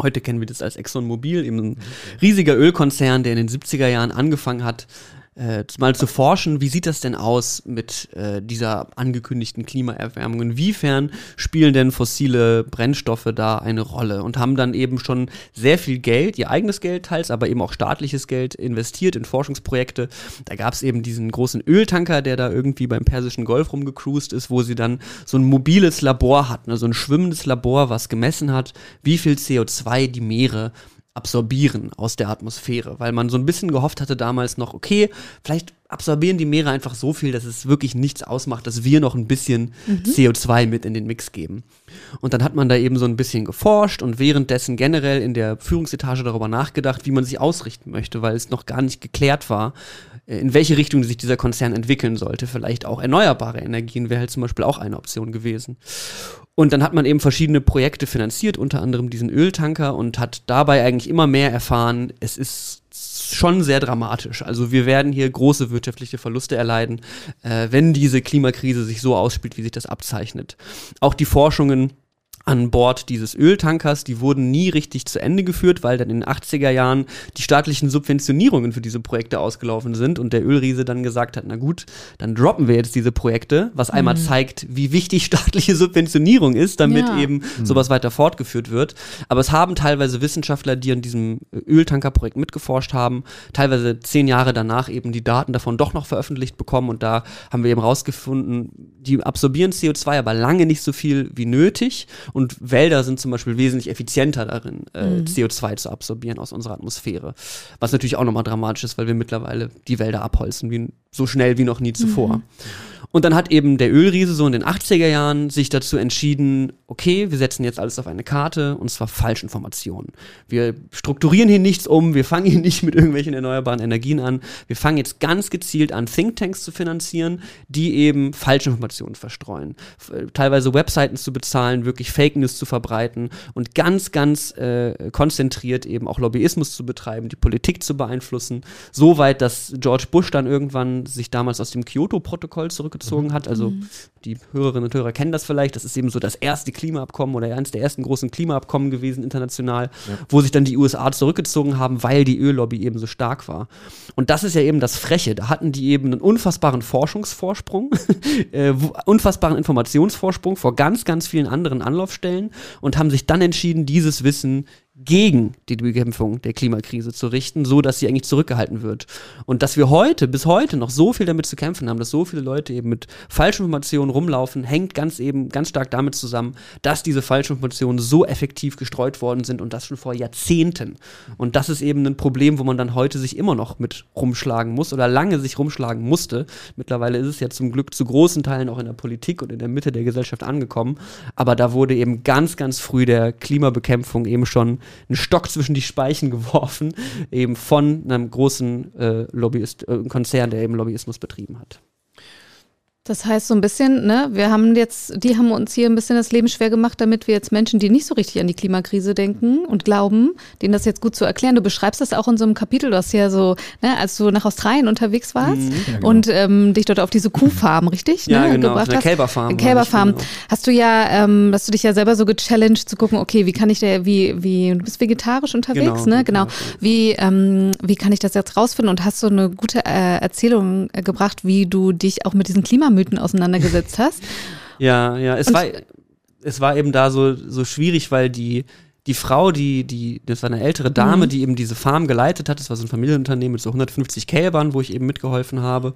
Heute kennen wir das als ExxonMobil, eben ein riesiger Ölkonzern, der in den 70er Jahren angefangen hat, äh, mal zu forschen, wie sieht das denn aus mit äh, dieser angekündigten Klimaerwärmung? Inwiefern spielen denn fossile Brennstoffe da eine Rolle? Und haben dann eben schon sehr viel Geld, ihr eigenes Geld teils, aber eben auch staatliches Geld investiert in Forschungsprojekte. Da gab es eben diesen großen Öltanker, der da irgendwie beim Persischen Golf rumgecruised ist, wo sie dann so ein mobiles Labor hatten, also ein schwimmendes Labor, was gemessen hat, wie viel CO2 die Meere absorbieren aus der Atmosphäre, weil man so ein bisschen gehofft hatte damals noch, okay, vielleicht absorbieren die Meere einfach so viel, dass es wirklich nichts ausmacht, dass wir noch ein bisschen mhm. CO2 mit in den Mix geben. Und dann hat man da eben so ein bisschen geforscht und währenddessen generell in der Führungsetage darüber nachgedacht, wie man sich ausrichten möchte, weil es noch gar nicht geklärt war, äh, in welche Richtung sich dieser Konzern entwickeln sollte. Vielleicht auch erneuerbare Energien wäre halt zum Beispiel auch eine Option gewesen. Und dann hat man eben verschiedene Projekte finanziert, unter anderem diesen Öltanker und hat dabei eigentlich immer mehr erfahren, es ist schon sehr dramatisch. Also wir werden hier große wirtschaftliche Verluste erleiden, äh, wenn diese Klimakrise sich so ausspielt, wie sich das abzeichnet. Auch die Forschungen an Bord dieses Öltankers, die wurden nie richtig zu Ende geführt, weil dann in den 80er Jahren die staatlichen Subventionierungen für diese Projekte ausgelaufen sind und der Ölriese dann gesagt hat, na gut, dann droppen wir jetzt diese Projekte, was mhm. einmal zeigt, wie wichtig staatliche Subventionierung ist, damit ja. eben mhm. sowas weiter fortgeführt wird. Aber es haben teilweise Wissenschaftler, die an diesem Öltankerprojekt mitgeforscht haben, teilweise zehn Jahre danach eben die Daten davon doch noch veröffentlicht bekommen und da haben wir eben rausgefunden, die absorbieren CO2 aber lange nicht so viel wie nötig und Wälder sind zum Beispiel wesentlich effizienter darin, äh, mhm. CO2 zu absorbieren aus unserer Atmosphäre. Was natürlich auch nochmal dramatisch ist, weil wir mittlerweile die Wälder abholzen, wie, so schnell wie noch nie zuvor. Mhm. Und dann hat eben der Ölriese so in den 80er Jahren sich dazu entschieden, okay, wir setzen jetzt alles auf eine Karte und zwar Falschinformationen. Wir strukturieren hier nichts um, wir fangen hier nicht mit irgendwelchen erneuerbaren Energien an. Wir fangen jetzt ganz gezielt an, Thinktanks zu finanzieren, die eben Falschinformationen verstreuen. Teilweise Webseiten zu bezahlen, wirklich Fake News zu verbreiten und ganz, ganz äh, konzentriert eben auch Lobbyismus zu betreiben, die Politik zu beeinflussen. So weit, dass George Bush dann irgendwann sich damals aus dem Kyoto-Protokoll zurückgezogen mhm. hat. Also mhm. die Hörerinnen und Hörer kennen das vielleicht. Das ist eben so das erste Klimaabkommen oder eines der ersten großen Klimaabkommen gewesen international, ja. wo sich dann die USA zurückgezogen haben, weil die Öllobby eben so stark war. Und das ist ja eben das Freche. Da hatten die eben einen unfassbaren Forschungsvorsprung, äh, unfassbaren Informationsvorsprung vor ganz, ganz vielen anderen Anlaufstellen und haben sich dann entschieden, dieses Wissen gegen die Bekämpfung der Klimakrise zu richten, so dass sie eigentlich zurückgehalten wird. Und dass wir heute, bis heute noch so viel damit zu kämpfen haben, dass so viele Leute eben mit Falschinformationen rumlaufen, hängt ganz eben ganz stark damit zusammen, dass diese Falschinformationen so effektiv gestreut worden sind und das schon vor Jahrzehnten. Und das ist eben ein Problem, wo man dann heute sich immer noch mit rumschlagen muss oder lange sich rumschlagen musste. Mittlerweile ist es ja zum Glück zu großen Teilen auch in der Politik und in der Mitte der Gesellschaft angekommen. Aber da wurde eben ganz, ganz früh der Klimabekämpfung eben schon einen Stock zwischen die Speichen geworfen, eben von einem großen äh, Lobbyist, äh, Konzern, der eben Lobbyismus betrieben hat. Das heißt so ein bisschen, ne, wir haben jetzt, die haben uns hier ein bisschen das Leben schwer gemacht, damit wir jetzt Menschen, die nicht so richtig an die Klimakrise denken und glauben, denen das jetzt gut zu erklären. Du beschreibst das auch in so einem Kapitel, du hast ja so, ne, als du nach Australien unterwegs warst mhm. ja, genau. und ähm, dich dort auf diese Kuhfarm, richtig? Ja, ne, genau, gebracht eine Kälberfarm. Kälberfarm. Genau. Hast du ja, ähm, hast du dich ja selber so gechallenged zu gucken, okay, wie kann ich der, wie, wie, du bist vegetarisch unterwegs, genau, ne? Genau. Wie, ähm, wie kann ich das jetzt rausfinden? Und hast du eine gute äh, Erzählung äh, gebracht, wie du dich auch mit diesen Klima Klimamythen auseinandergesetzt hast. Ja, ja, es war, es war eben da so, so schwierig, weil die, die Frau, die, die, das war eine ältere Dame, mhm. die eben diese Farm geleitet hat. Das war so ein Familienunternehmen mit so 150 Kälbern, wo ich eben mitgeholfen habe.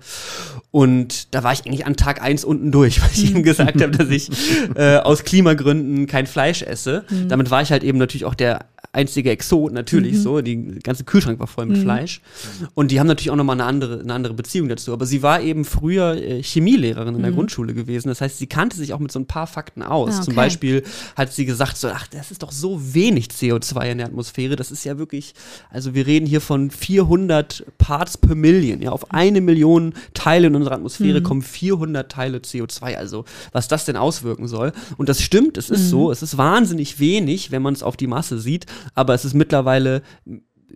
Und da war ich eigentlich an Tag eins unten durch, weil ich ihm gesagt habe, dass ich äh, aus Klimagründen kein Fleisch esse. Mhm. Damit war ich halt eben natürlich auch der einzige Exot, natürlich mhm. so. Die ganze Kühlschrank war voll mit mhm. Fleisch. Und die haben natürlich auch nochmal eine andere, eine andere Beziehung dazu. Aber sie war eben früher äh, Chemielehrerin in der mhm. Grundschule gewesen. Das heißt, sie kannte sich auch mit so ein paar Fakten aus. Ah, okay. Zum Beispiel hat sie gesagt, so, ach, das ist doch so wenig CO2 in der Atmosphäre. Das ist ja wirklich, also wir reden hier von 400 Parts per Million. Ja, auf eine Million Teile in unserer Atmosphäre mhm. kommen 400 Teile CO2. Also, was das denn auswirken soll. Und das stimmt, es ist mhm. so. Es ist wahnsinnig wenig, wenn man es auf die Masse sieht aber es ist mittlerweile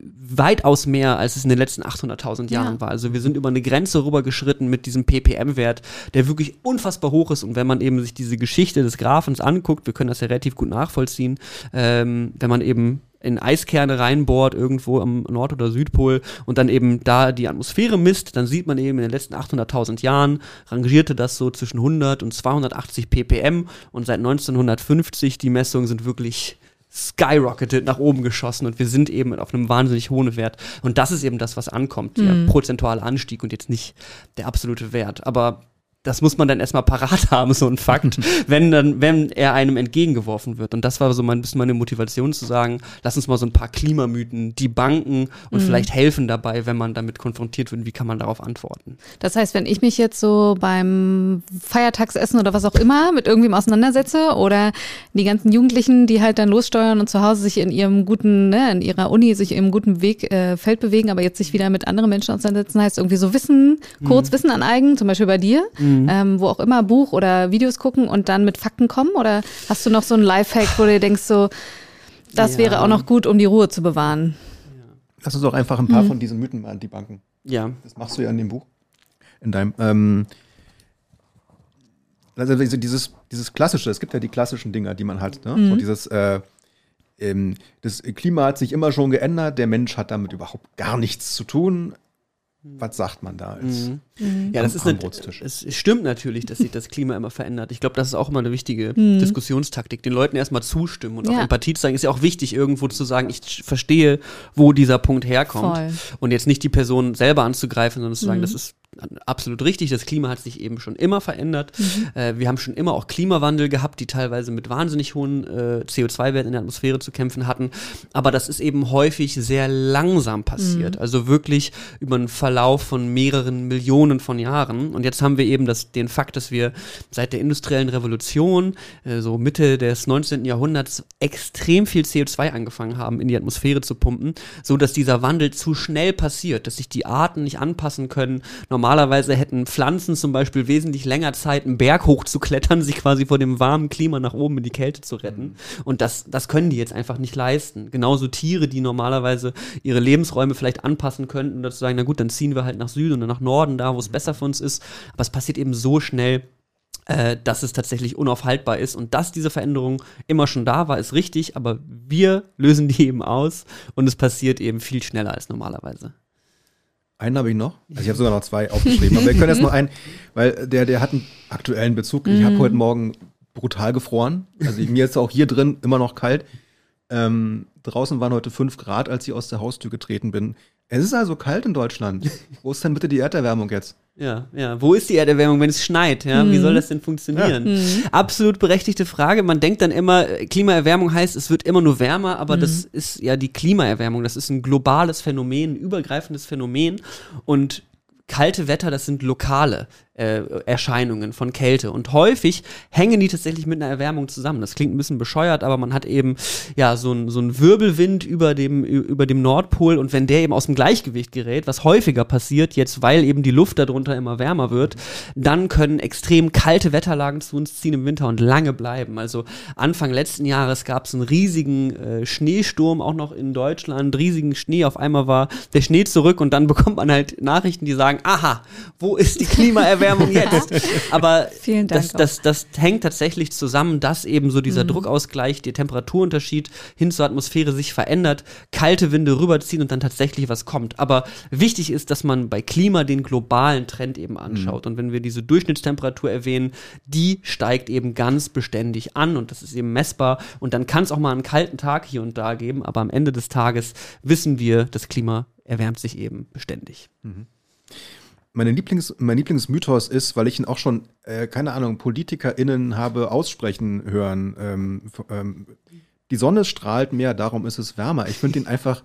weitaus mehr, als es in den letzten 800.000 Jahren ja. war. Also wir sind über eine Grenze rübergeschritten mit diesem ppm-Wert, der wirklich unfassbar hoch ist. Und wenn man eben sich diese Geschichte des Graphens anguckt, wir können das ja relativ gut nachvollziehen, ähm, wenn man eben in Eiskerne reinbohrt, irgendwo am Nord- oder Südpol und dann eben da die Atmosphäre misst, dann sieht man eben in den letzten 800.000 Jahren rangierte das so zwischen 100 und 280 ppm und seit 1950 die Messungen sind wirklich skyrocketed nach oben geschossen und wir sind eben auf einem wahnsinnig hohen Wert. Und das ist eben das, was ankommt, der mhm. prozentuale Anstieg und jetzt nicht der absolute Wert. Aber das muss man dann erstmal parat haben, so ein Fakt, wenn dann, wenn er einem entgegengeworfen wird. Und das war so ein bisschen meine Motivation zu sagen, lass uns mal so ein paar Klimamythen die banken und mhm. vielleicht helfen dabei, wenn man damit konfrontiert wird, wie kann man darauf antworten. Das heißt, wenn ich mich jetzt so beim Feiertagsessen oder was auch immer mit irgendwem auseinandersetze oder die ganzen Jugendlichen, die halt dann lossteuern und zu Hause sich in ihrem guten, ne, in ihrer Uni sich im guten Weg, äh, Feld bewegen, aber jetzt sich wieder mit anderen Menschen auseinandersetzen, heißt irgendwie so Wissen, kurz mhm. Wissen aneignen, zum Beispiel bei dir. Mhm mhm. ähm, wo auch immer Buch oder Videos gucken und dann mit Fakten kommen? Oder hast du noch so einen Lifehack, wo du denkst, so, das ja. wäre auch noch gut, um die Ruhe zu bewahren? Lass uns auch einfach ein paar mhm. von diesen Mythen mal debunken. Ja. Das machst du ja in dem Buch. In deinem, ähm, also dieses, dieses klassische, es gibt ja die klassischen Dinger, die man hat, ne? Mhm. So dieses, äh, ähm, das Klima hat sich immer schon geändert, der Mensch hat damit überhaupt gar nichts zu tun. Was sagt man da als mhm. Mhm. Ja, das ist eine, es stimmt natürlich, dass sich das Klima immer verändert. Ich glaube, das ist auch immer eine wichtige mhm. Diskussionstaktik, den Leuten erstmal zustimmen und ja. auch Empathie zu zeigen. Ist ja auch wichtig, irgendwo zu sagen, ich verstehe, wo dieser Punkt herkommt. Voll. Und jetzt nicht die Person selber anzugreifen, sondern zu sagen, mhm. das ist absolut richtig. Das Klima hat sich eben schon immer verändert. Mhm. Äh, wir haben schon immer auch Klimawandel gehabt, die teilweise mit wahnsinnig hohen äh, CO2-Werten in der Atmosphäre zu kämpfen hatten. Aber das ist eben häufig sehr langsam passiert. Mhm. Also wirklich über einen Verlauf von mehreren Millionen von Jahren. Und jetzt haben wir eben das, den Fakt, dass wir seit der industriellen Revolution, äh, so Mitte des 19. Jahrhunderts, extrem viel CO2 angefangen haben, in die Atmosphäre zu pumpen, so dass dieser Wandel zu schnell passiert, dass sich die Arten nicht anpassen können. Normal Normalerweise hätten Pflanzen zum Beispiel wesentlich länger Zeit, einen Berg hochzuklettern, sich quasi vor dem warmen Klima nach oben in die Kälte zu retten. Mhm. Und das, das können die jetzt einfach nicht leisten. Genauso Tiere, die normalerweise ihre Lebensräume vielleicht anpassen könnten, dazu sagen, na gut, dann ziehen wir halt nach Süden oder nach Norden da, da, wo es besser für uns ist. Aber es passiert eben so schnell, äh, dass es tatsächlich unaufhaltbar ist. Und dass diese Veränderung immer schon da war, ist richtig, aber wir lösen die eben aus und es passiert eben viel schneller als normalerweise. Einen habe ich noch. Also ich habe sogar noch zwei aufgeschrieben. Aber wir können jetzt noch einen, weil der, der hat einen aktuellen Bezug. Ich habe mhm. heute Morgen brutal gefroren. Also mir ist auch hier drin immer noch kalt. Ähm, draußen waren heute fünf Grad, als ich aus der Haustür getreten bin. Es ist also kalt in Deutschland. Wo ist denn bitte die Erderwärmung jetzt? Ja, ja. Wo ist die Erderwärmung, wenn es schneit? Ja, mhm. wie soll das denn funktionieren? Ja. Mhm. Absolut berechtigte Frage. Man denkt dann immer, Klimaerwärmung heißt, es wird immer nur wärmer, aber mhm. das ist ja die Klimaerwärmung. Das ist ein globales Phänomen, ein übergreifendes Phänomen. Und kalte Wetter, das sind lokale äh, Erscheinungen von Kälte. Und häufig hängen die tatsächlich mit einer Erwärmung zusammen. Das klingt ein bisschen bescheuert, aber man hat eben ja so einen so Wirbelwind über dem, über dem Nordpol und wenn der eben aus dem Gleichgewicht gerät, was häufiger passiert, jetzt weil eben die Luft darunter immer wärmer wird, dann können extrem kalte Wetterlagen zu uns ziehen im Winter und lange bleiben. Also Anfang letzten Jahres gab es einen riesigen äh, Schneesturm auch noch in Deutschland, riesigen Schnee. Auf einmal war der Schnee zurück und dann bekommt man halt Nachrichten, die sagen, aha, wo ist die Klimaerwärmung? Erwärmung jetzt. Aber das, das, das hängt tatsächlich zusammen, dass eben so dieser mhm. Druckausgleich, der Temperaturunterschied hin zur Atmosphäre sich verändert, kalte Winde rüberziehen und dann tatsächlich was kommt. Aber wichtig ist, dass man bei Klima den globalen Trend eben anschaut. Mhm. Und wenn wir diese Durchschnittstemperatur erwähnen, die steigt eben ganz beständig an und das ist eben messbar. Und dann kann es auch mal einen kalten Tag hier und da geben, aber am Ende des Tages wissen wir, das Klima erwärmt sich eben beständig. Mhm meine Lieblings, mein Lieblingsmythos ist, weil ich ihn auch schon, äh, keine Ahnung, PolitikerInnen habe aussprechen hören. Ähm, ähm, die Sonne strahlt mehr, darum ist es wärmer. Ich finde ihn einfach.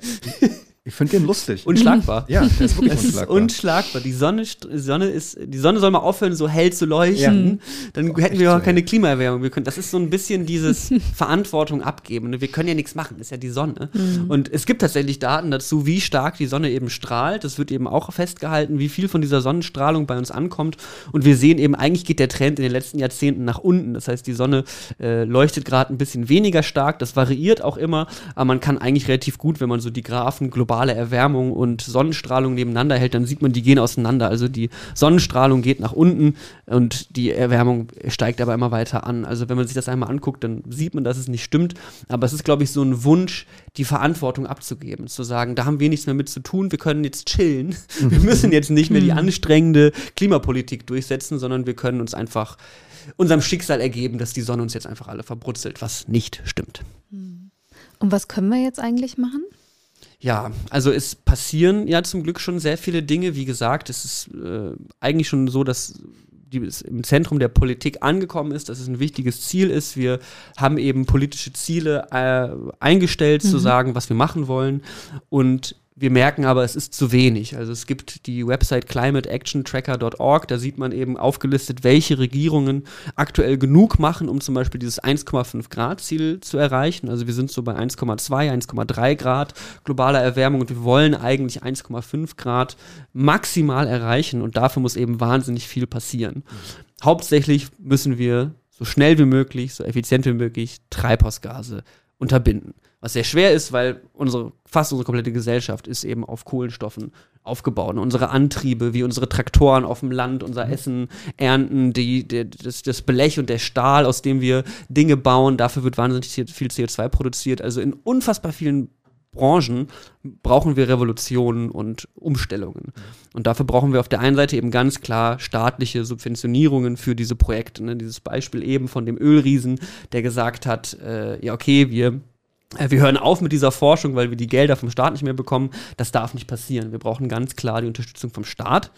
Ich finde den lustig. Unschlagbar. Ja, der ist wirklich das unschlagbar. Ist unschlagbar. Die Sonne, Sonne ist, die Sonne soll mal aufhören, so hell zu leuchten. Ja. Dann hätten wir auch keine Klimaerwärmung. Wir können, das ist so ein bisschen dieses Verantwortung abgeben. Wir können ja nichts machen. Das ist ja die Sonne. Mhm. Und es gibt tatsächlich Daten dazu, wie stark die Sonne eben strahlt. Das wird eben auch festgehalten, wie viel von dieser Sonnenstrahlung bei uns ankommt. Und wir sehen eben, eigentlich geht der Trend in den letzten Jahrzehnten nach unten. Das heißt, die Sonne äh, leuchtet gerade ein bisschen weniger stark. Das variiert auch immer. Aber man kann eigentlich relativ gut, wenn man so die Graphen global globale Erwärmung und Sonnenstrahlung nebeneinander hält, dann sieht man, die gehen auseinander. Also die Sonnenstrahlung geht nach unten und die Erwärmung steigt aber immer weiter an. Also wenn man sich das einmal anguckt, dann sieht man, dass es nicht stimmt. Aber es ist, glaube ich, so ein Wunsch, die Verantwortung abzugeben, zu sagen, da haben wir nichts mehr mit zu tun, wir können jetzt chillen. Wir müssen jetzt nicht mehr die mhm. anstrengende Klimapolitik durchsetzen, sondern wir können uns einfach unserem Schicksal ergeben, dass die Sonne uns jetzt einfach alle verbrutzelt, was nicht stimmt. Und was können wir jetzt eigentlich machen? Ja, also es passieren ja zum Glück schon sehr viele Dinge. Wie gesagt, es ist äh, eigentlich schon so, dass die im Zentrum der Politik angekommen ist, dass es ein wichtiges Ziel ist. Wir haben eben politische Ziele äh, eingestellt, mhm. zu sagen, was wir machen wollen. Und wir merken aber, es ist zu wenig. Also es gibt die Website climateactiontracker.org, da sieht man eben aufgelistet, welche Regierungen aktuell genug machen, um zum Beispiel dieses 1,5 Grad Ziel zu erreichen. Also wir sind so bei 1,2, 1,3 Grad globaler Erwärmung und wir wollen eigentlich 1,5 Grad maximal erreichen und dafür muss eben wahnsinnig viel passieren. Hauptsächlich müssen wir so schnell wie möglich, so effizient wie möglich Treibhausgase unterbinden. Was sehr schwer ist, weil unsere, fast unsere komplette Gesellschaft ist eben auf Kohlenstoffen aufgebaut. Und unsere Antriebe, wie unsere Traktoren auf dem Land, unser mhm. Essen ernten, die, die, das, das Blech und der Stahl, aus dem wir Dinge bauen, dafür wird wahnsinnig viel CO2 produziert. Also in unfassbar vielen Branchen brauchen wir Revolutionen und Umstellungen. Und dafür brauchen wir auf der einen Seite eben ganz klar staatliche Subventionierungen für diese Projekte. Ne? Dieses Beispiel eben von dem Ölriesen, der gesagt hat, äh, ja okay, wir äh, wir hören auf mit dieser Forschung, weil wir die Gelder vom Staat nicht mehr bekommen. Das darf nicht passieren. Wir brauchen ganz klar die Unterstützung vom Staat,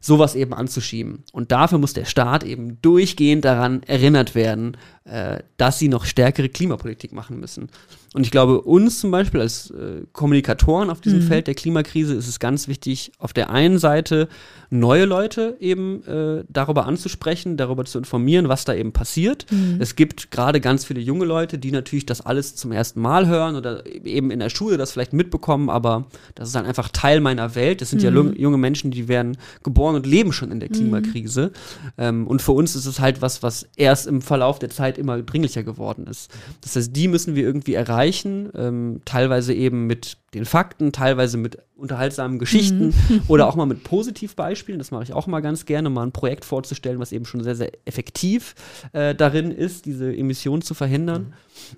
sowas eben anzuschieben. Und dafür muss der Staat eben durchgehend daran erinnert werden, äh, dass sie noch stärkere Klimapolitik machen müssen. Und ich glaube, uns zum Beispiel als äh, Kommunikatoren auf diesem mhm. Feld der Klimakrise ist es ganz wichtig, auf der einen Seite neue Leute eben äh, darüber anzusprechen, darüber zu informieren, was da eben passiert. Mhm. Es gibt gerade ganz viele junge Leute, die natürlich das alles zum ersten Mal hören oder eben in der Schule das vielleicht mitbekommen, aber das ist dann einfach Teil meiner Welt. Das sind mhm. ja junge Menschen, die werden geboren und leben schon in der mhm. Klimakrise. Ähm, und für uns ist es halt was, was erst im Verlauf der Zeit Zeit immer dringlicher geworden ist. Das heißt, die müssen wir irgendwie erreichen, ähm, teilweise eben mit den Fakten, teilweise mit unterhaltsamen Geschichten mhm. oder auch mal mit Positivbeispielen. Das mache ich auch mal ganz gerne, mal ein Projekt vorzustellen, was eben schon sehr, sehr effektiv äh, darin ist, diese Emissionen zu verhindern. Mhm.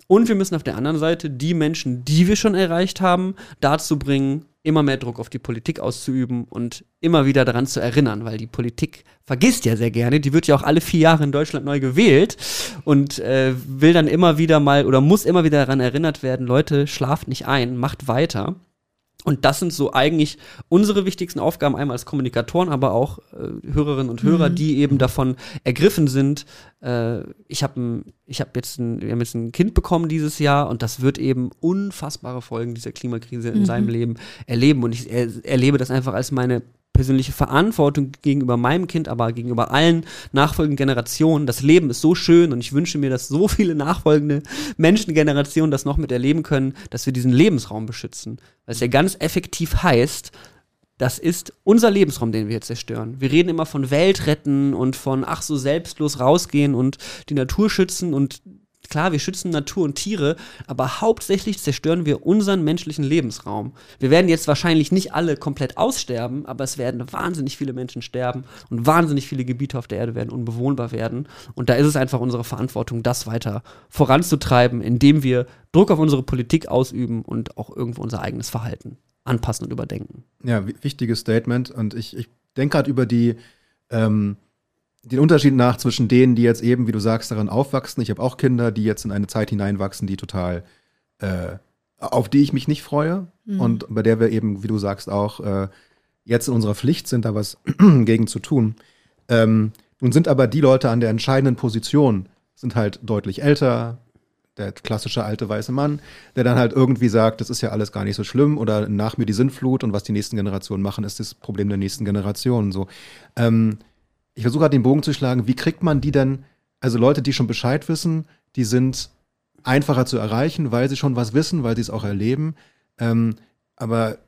Und wir müssen auf der anderen Seite die Menschen, die wir schon erreicht haben, dazu bringen, immer mehr Druck auf die Politik auszuüben und immer wieder daran zu erinnern, weil die Politik vergisst ja sehr gerne, die wird ja auch alle vier Jahre in Deutschland neu gewählt und äh, will dann immer wieder mal oder muss immer wieder daran erinnert werden, Leute, schlaft nicht ein, macht weiter. Und das sind so eigentlich unsere wichtigsten Aufgaben, einmal als Kommunikatoren, aber auch äh, Hörerinnen und Hörer, mhm. die eben davon ergriffen sind. Äh, ich habe ich hab jetzt, ein, wir haben jetzt ein Kind bekommen dieses Jahr und das wird eben unfassbare Folgen dieser Klimakrise in mhm. seinem Leben erleben. Und ich er, erlebe das einfach als meine persönliche Verantwortung gegenüber meinem Kind, aber gegenüber allen nachfolgenden Generationen. Das Leben ist so schön und ich wünsche mir, dass so viele nachfolgende Menschengenerationen das noch miterleben können, dass wir diesen Lebensraum beschützen. Es ja ganz effektiv heißt, das ist unser Lebensraum, den wir jetzt zerstören. Wir reden immer von Weltretten und von ach so selbstlos rausgehen und die Natur schützen und Klar, wir schützen Natur und Tiere, aber hauptsächlich zerstören wir unseren menschlichen Lebensraum. Wir werden jetzt wahrscheinlich nicht alle komplett aussterben, aber es werden wahnsinnig viele Menschen sterben und wahnsinnig viele Gebiete auf der Erde werden unbewohnbar werden. Und da ist es einfach unsere Verantwortung, das weiter voranzutreiben, indem wir Druck auf unsere Politik ausüben und auch irgendwo unser eigenes Verhalten anpassen und überdenken. Ja, wichtiges Statement. Und ich, ich denke gerade über die ähm den Unterschied nach zwischen denen, die jetzt eben, wie du sagst, daran aufwachsen. Ich habe auch Kinder, die jetzt in eine Zeit hineinwachsen, die total, äh, auf die ich mich nicht freue mhm. und bei der wir eben, wie du sagst, auch äh, jetzt in unserer Pflicht sind, da was gegen zu tun. Ähm, nun sind aber die Leute an der entscheidenden Position, sind halt deutlich älter, der klassische alte weiße Mann, der dann halt irgendwie sagt, das ist ja alles gar nicht so schlimm oder nach mir die Sintflut und was die nächsten Generationen machen, ist das Problem der nächsten Generationen. So. Ähm, ich versuche gerade den Bogen zu schlagen, wie kriegt man die denn, also Leute, die schon Bescheid wissen, die sind einfacher zu erreichen, weil sie schon was wissen, weil sie es auch erleben. Ähm, aber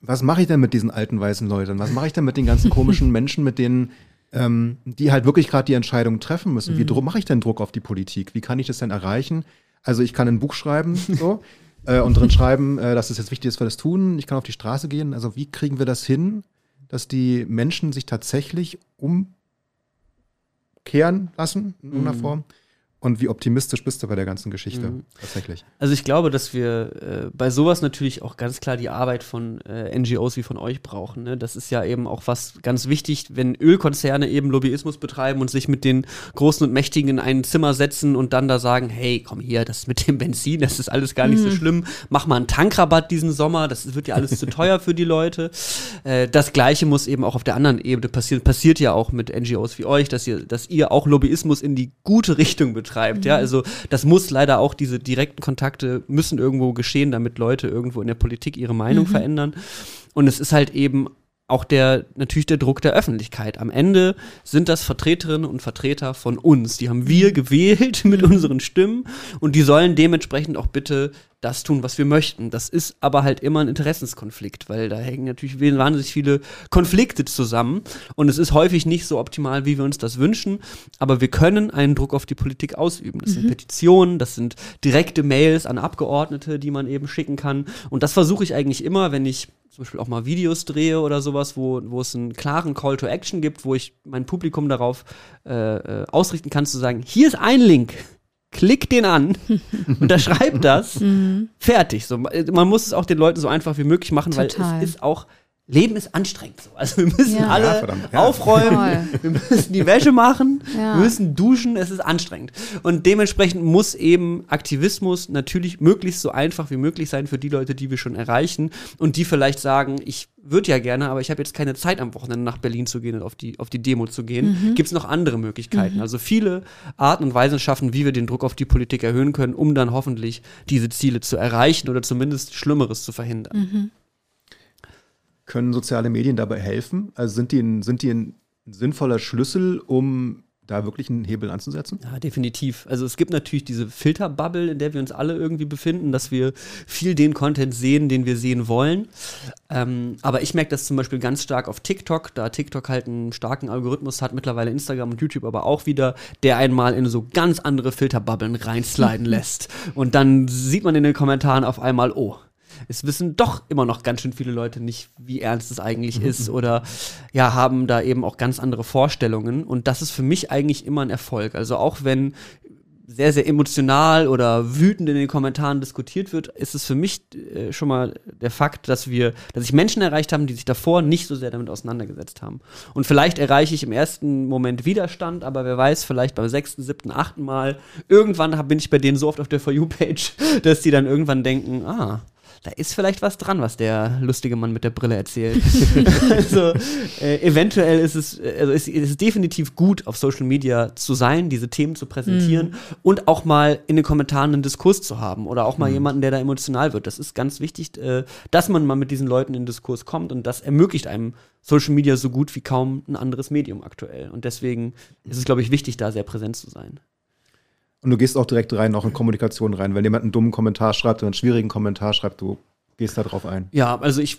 was mache ich denn mit diesen alten weißen Leuten? Was mache ich denn mit den ganzen komischen Menschen, mit denen, ähm, die halt wirklich gerade die Entscheidung treffen müssen? Mhm. Wie mache ich denn Druck auf die Politik? Wie kann ich das denn erreichen? Also ich kann ein Buch schreiben, so, äh, und drin schreiben, äh, dass es jetzt wichtig ist, wir das tun. Ich kann auf die Straße gehen. Also wie kriegen wir das hin, dass die Menschen sich tatsächlich um kehren lassen in irgendeiner mhm. Form. Und wie optimistisch bist du bei der ganzen Geschichte mhm. tatsächlich? Also ich glaube, dass wir äh, bei sowas natürlich auch ganz klar die Arbeit von äh, NGOs wie von euch brauchen. Ne? Das ist ja eben auch was ganz wichtig, wenn Ölkonzerne eben Lobbyismus betreiben und sich mit den Großen und Mächtigen in ein Zimmer setzen und dann da sagen, hey, komm hier, das mit dem Benzin, das ist alles gar nicht mhm. so schlimm. Mach mal einen Tankrabatt diesen Sommer, das wird ja alles zu teuer für die Leute. Äh, das Gleiche muss eben auch auf der anderen Ebene passieren. Passiert ja auch mit NGOs wie euch, dass ihr, dass ihr auch Lobbyismus in die gute Richtung betreibt betreibt. Mhm. Ja, also das muss leider auch diese direkten Kontakte müssen irgendwo geschehen, damit Leute irgendwo in der Politik ihre Meinung mhm. verändern. Und es ist halt eben auch der, natürlich der Druck der Öffentlichkeit. Am Ende sind das Vertreterinnen und Vertreter von uns. Die haben wir gewählt mit mhm. unseren Stimmen und die sollen dementsprechend auch bitte das tun, was wir möchten. Das ist aber halt immer ein Interessenskonflikt, weil da hängen natürlich wahnsinnig viele Konflikte zusammen und es ist häufig nicht so optimal, wie wir uns das wünschen, aber wir können einen Druck auf die Politik ausüben. Das mhm. sind Petitionen, das sind direkte Mails an Abgeordnete, die man eben schicken kann und das versuche ich eigentlich immer, wenn ich zum Beispiel auch mal Videos drehe oder sowas, wo, wo es einen klaren Call to Action gibt, wo ich mein Publikum darauf äh, äh ausrichten kann, zu sagen, hier ist ein Link, klick den an, unterschreib das, mhm. fertig. So, man muss es auch den Leuten so einfach wie möglich machen, Total. weil es ist auch Leben ist anstrengend so. Also wir müssen ja. alle ja, aufräumen, ja. wir müssen die Wäsche machen, wir müssen duschen, es ist anstrengend. Und dementsprechend muss eben Aktivismus natürlich möglichst so einfach wie möglich sein für die Leute, die wir schon erreichen und die vielleicht sagen, ich würde ja gerne, aber ich habe jetzt keine Zeit am Wochenende nach Berlin zu gehen und auf die, auf die Demo zu gehen. Mhm. Gibt es noch andere Möglichkeiten? Mhm. Also viele Arten und Weisen schaffen, wie wir den Druck auf die Politik erhöhen können, um dann hoffentlich diese Ziele zu erreichen oder zumindest Schlimmeres zu verhindern. Mhm. Können soziale Medien dabei helfen? Also sind die ein, sind die ein sinnvoller Schlüssel, um da wirklich einen Hebel anzusetzen? Ja, definitiv. Also es gibt natürlich diese Filterbubble, in der wir uns alle irgendwie befinden, dass wir viel den Content sehen, den wir sehen wollen. Ähm, aber ich merke das zum Beispiel ganz stark auf TikTok, da TikTok halt einen starken Algorithmus hat, mittlerweile Instagram und YouTube aber auch wieder, der einmal in so ganz andere Filterbubbeln reinsliden lässt. Und dann sieht man in den Kommentaren auf einmal, oh, es wissen doch immer noch ganz schön viele Leute nicht, wie ernst es eigentlich ist oder ja, haben da eben auch ganz andere Vorstellungen. Und das ist für mich eigentlich immer ein Erfolg. Also auch wenn sehr, sehr emotional oder wütend in den Kommentaren diskutiert wird, ist es für mich äh, schon mal der Fakt, dass wir, dass sich Menschen erreicht haben, die sich davor nicht so sehr damit auseinandergesetzt haben. Und vielleicht erreiche ich im ersten Moment Widerstand, aber wer weiß, vielleicht beim sechsten, siebten, achten Mal, irgendwann bin ich bei denen so oft auf der For You-Page, dass die dann irgendwann denken, ah, da ist vielleicht was dran, was der lustige Mann mit der Brille erzählt. also äh, eventuell ist es, also ist, ist es definitiv gut, auf Social Media zu sein, diese Themen zu präsentieren mhm. und auch mal in den Kommentaren einen Diskurs zu haben oder auch mal mhm. jemanden, der da emotional wird. Das ist ganz wichtig, äh, dass man mal mit diesen Leuten in den Diskurs kommt und das ermöglicht einem Social Media so gut wie kaum ein anderes Medium aktuell. Und deswegen ist es, glaube ich, wichtig, da sehr präsent zu sein. Und du gehst auch direkt rein, auch in Kommunikation rein. Wenn jemand einen dummen Kommentar schreibt oder einen schwierigen Kommentar schreibt, du gehst da drauf ein. Ja, also ich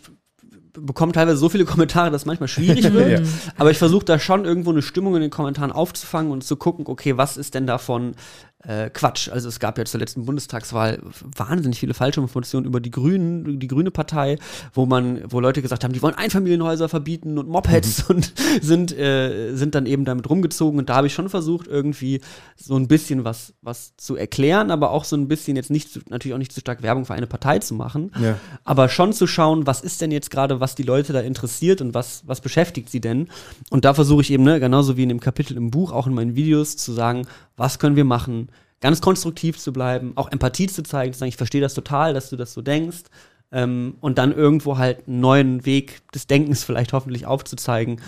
bekomme teilweise so viele Kommentare, dass es manchmal schwierig wird. ja. Aber ich versuche da schon irgendwo eine Stimmung in den Kommentaren aufzufangen und zu gucken, okay, was ist denn davon äh, Quatsch. Also es gab ja zur letzten Bundestagswahl wahnsinnig viele Falschinformationen über die Grünen, die Grüne Partei, wo man, wo Leute gesagt haben, die wollen Einfamilienhäuser verbieten und Mopeds mhm. und sind, äh, sind dann eben damit rumgezogen. Und da habe ich schon versucht, irgendwie so ein bisschen was, was zu erklären, aber auch so ein bisschen jetzt nicht, natürlich auch nicht zu stark Werbung für eine Partei zu machen, ja. aber schon zu schauen, was ist denn jetzt gerade, was die Leute da interessiert und was, was beschäftigt sie denn. Und da versuche ich eben, ne, genauso wie in dem Kapitel im Buch, auch in meinen Videos zu sagen, was können wir machen, ganz konstruktiv zu bleiben, auch Empathie zu zeigen, zu sagen, ich verstehe das total, dass du das so denkst. Ähm, und dann irgendwo halt einen neuen Weg des Denkens vielleicht hoffentlich aufzuzeigen,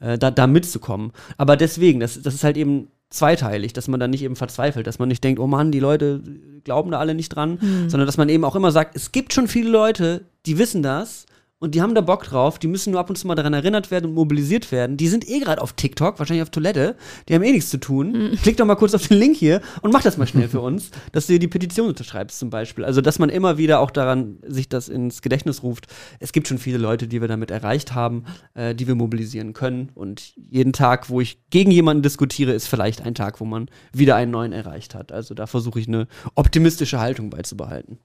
äh, da, da mitzukommen. Aber deswegen, das, das ist halt eben zweiteilig, dass man dann nicht eben verzweifelt, dass man nicht denkt, oh Mann, die Leute glauben da alle nicht dran, mhm. sondern dass man eben auch immer sagt, es gibt schon viele Leute, die wissen das und die haben da Bock drauf, die müssen nur ab und zu mal daran erinnert werden und mobilisiert werden. Die sind eh gerade auf TikTok, wahrscheinlich auf Toilette, die haben eh nichts zu tun. Mhm. Klick doch mal kurz auf den Link hier und mach das mal schnell für uns, dass du dir die Petition unterschreibst zum Beispiel. Also, dass man immer wieder auch daran sich das ins Gedächtnis ruft. Es gibt schon viele Leute, die wir damit erreicht haben, äh, die wir mobilisieren können. Und jeden Tag, wo ich gegen jemanden diskutiere, ist vielleicht ein Tag, wo man wieder einen neuen erreicht hat. Also da versuche ich eine optimistische Haltung beizubehalten.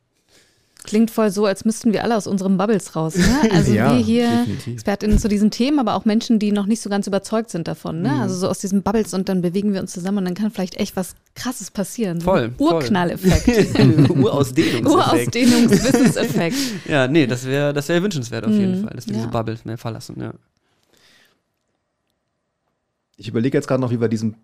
Klingt voll so, als müssten wir alle aus unseren Bubbles raus. Ne? Also ja, wir hier definitiv. ExpertInnen zu diesen Themen, aber auch Menschen, die noch nicht so ganz überzeugt sind davon. Ne? Mhm. Also so aus diesen Bubbles und dann bewegen wir uns zusammen und dann kann vielleicht echt was Krasses passieren. Voll. So Urknalleffekt. Urausdehnungseffekt. Urausdehnungswissenseffekt. ja, nee, das wäre das wär wünschenswert auf jeden mhm. Fall, dass wir ja. diese Bubbles mehr verlassen. Ja. Ich überlege jetzt gerade noch, wie wir diesen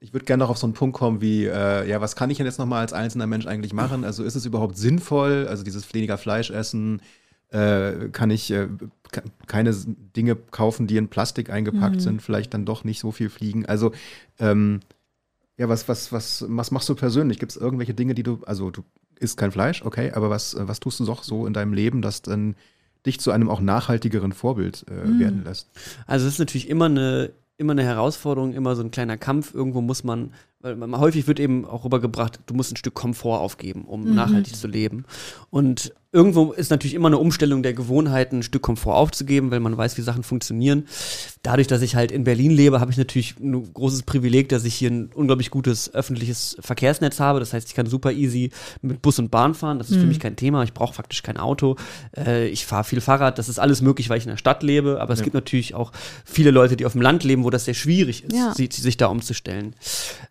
ich würde gerne noch auf so einen Punkt kommen wie, äh, ja, was kann ich denn jetzt nochmal als einzelner Mensch eigentlich machen? Also ist es überhaupt sinnvoll, also dieses weniger Fleisch essen, äh, kann ich äh, keine Dinge kaufen, die in Plastik eingepackt mhm. sind, vielleicht dann doch nicht so viel fliegen. Also ähm, ja, was, was, was, was machst du persönlich? Gibt es irgendwelche Dinge, die du, also du isst kein Fleisch, okay, aber was, was tust du doch so in deinem Leben, das dann dich zu einem auch nachhaltigeren Vorbild äh, mhm. werden lässt? Also es ist natürlich immer eine immer eine Herausforderung, immer so ein kleiner Kampf. Irgendwo muss man, weil man, häufig wird eben auch rübergebracht, du musst ein Stück Komfort aufgeben, um mhm. nachhaltig zu leben. Und irgendwo ist natürlich immer eine Umstellung der Gewohnheiten, ein Stück Komfort aufzugeben, weil man weiß, wie Sachen funktionieren. Dadurch, dass ich halt in Berlin lebe, habe ich natürlich ein großes Privileg, dass ich hier ein unglaublich gutes öffentliches Verkehrsnetz habe. Das heißt, ich kann super easy mit Bus und Bahn fahren. Das ist mhm. für mich kein Thema. Ich brauche faktisch kein Auto. Äh, ich fahre viel Fahrrad. Das ist alles möglich, weil ich in der Stadt lebe. Aber es gibt natürlich auch viele Leute, die auf dem Land leben, wo das sehr schwierig ist, ja. sich, sich, da umzustellen.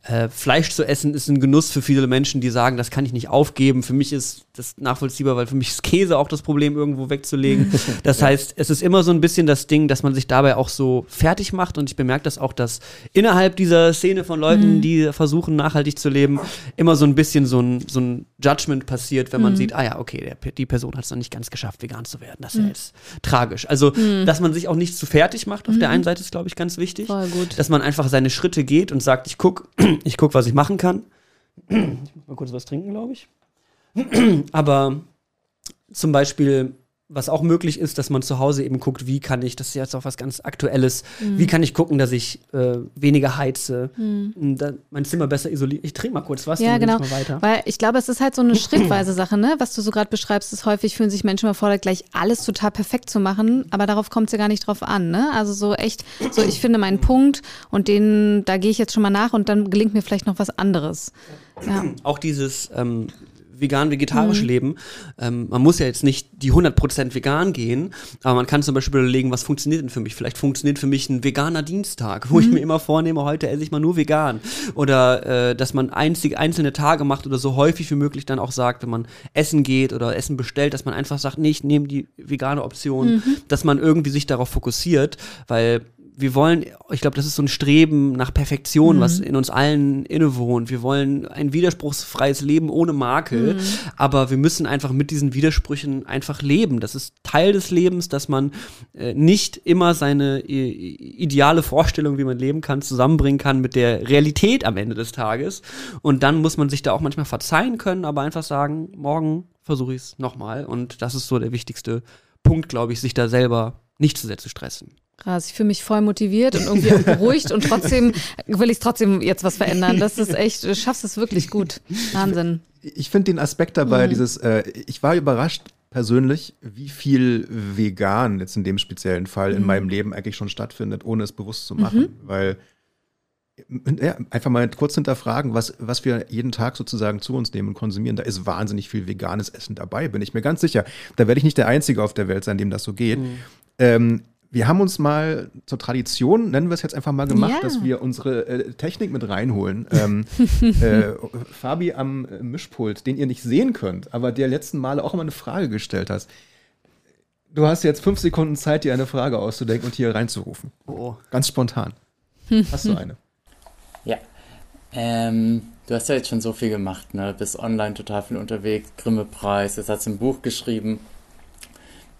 Äh, Fleisch zu essen ist ein Genuss für viele Menschen, die sagen, das kann ich nicht aufgeben. Für mich ist das nachvollziehbar, weil für mich ist Käse auch das Problem, irgendwo wegzulegen. Das heißt, es ist immer so ein bisschen das Ding, dass man sich dabei auch so fertig macht. Und ich bemerke das auch, dass innerhalb dieser Szene von Leuten, mhm. die versuchen, nachhaltig zu leben, immer so ein bisschen so ein, so ein Judgment passiert, wenn man mhm. sieht, ah ja, okay, der, die Person hat es noch nicht ganz geschafft, vegan zu werden. Das ist mhm. ja jetzt tragisch. Also, mhm. dass man sich auch nicht zu fertig macht, auf der mhm. einen Seite ist, glaube ich, ganz wichtig. Dass man einfach seine Schritte geht und sagt, ich gucke, ich guck, was ich machen kann. Ich muss mal kurz was trinken, glaube ich. Aber zum Beispiel was auch möglich ist, dass man zu Hause eben guckt, wie kann ich, das ist jetzt auch was ganz Aktuelles, mhm. wie kann ich gucken, dass ich äh, weniger heize, mhm. mein Zimmer besser isoliere. Ich trinke mal kurz was, ja, dann genau. mal weiter. Weil ich glaube, es ist halt so eine schrittweise Sache, ne? Was du so gerade beschreibst, ist häufig fühlen sich Menschen überfordert, gleich alles total perfekt zu machen, aber darauf kommt es ja gar nicht drauf an, ne? Also so echt, so ich finde meinen Punkt und den, da gehe ich jetzt schon mal nach und dann gelingt mir vielleicht noch was anderes. Ja. Auch dieses ähm, vegan-vegetarisch mhm. leben. Ähm, man muss ja jetzt nicht die 100% vegan gehen, aber man kann zum Beispiel überlegen, was funktioniert denn für mich? Vielleicht funktioniert für mich ein veganer Dienstag, wo mhm. ich mir immer vornehme, heute esse ich mal nur vegan. Oder äh, dass man einzig, einzelne Tage macht oder so häufig wie möglich dann auch sagt, wenn man essen geht oder Essen bestellt, dass man einfach sagt, nee, ich nehme die vegane Option, mhm. dass man irgendwie sich darauf fokussiert, weil wir wollen, ich glaube, das ist so ein Streben nach Perfektion, mhm. was in uns allen innewohnt. Wir wollen ein widerspruchsfreies Leben ohne Makel, mhm. aber wir müssen einfach mit diesen Widersprüchen einfach leben. Das ist Teil des Lebens, dass man äh, nicht immer seine äh, ideale Vorstellung, wie man leben kann, zusammenbringen kann mit der Realität am Ende des Tages. Und dann muss man sich da auch manchmal verzeihen können, aber einfach sagen, morgen versuche ich es nochmal. Und das ist so der wichtigste Punkt, glaube ich, sich da selber nicht zu sehr zu stressen. Krass, ich fühle mich voll motiviert und irgendwie beruhigt und trotzdem will ich trotzdem jetzt was verändern. Das ist echt, du schaffst es wirklich gut. Wahnsinn. Ich, ich finde den Aspekt dabei, mhm. dieses, äh, ich war überrascht persönlich, wie viel vegan jetzt in dem speziellen Fall mhm. in meinem Leben eigentlich schon stattfindet, ohne es bewusst zu machen. Mhm. Weil ja, einfach mal kurz hinterfragen, was, was wir jeden Tag sozusagen zu uns nehmen und konsumieren. Da ist wahnsinnig viel veganes Essen dabei, bin ich mir ganz sicher. Da werde ich nicht der Einzige auf der Welt sein, dem das so geht. Mhm. Ähm, wir haben uns mal zur Tradition, nennen wir es jetzt einfach mal gemacht, ja. dass wir unsere äh, Technik mit reinholen. Ähm, äh, Fabi am äh, Mischpult, den ihr nicht sehen könnt, aber der letzten Male auch immer eine Frage gestellt hast. Du hast jetzt fünf Sekunden Zeit, dir eine Frage auszudenken und hier reinzurufen. Oh. Ganz spontan. Hast du eine? Ja. Ähm, du hast ja jetzt schon so viel gemacht, ne? Bist online total viel unterwegs, Grimme-Preis, jetzt hast du ein Buch geschrieben.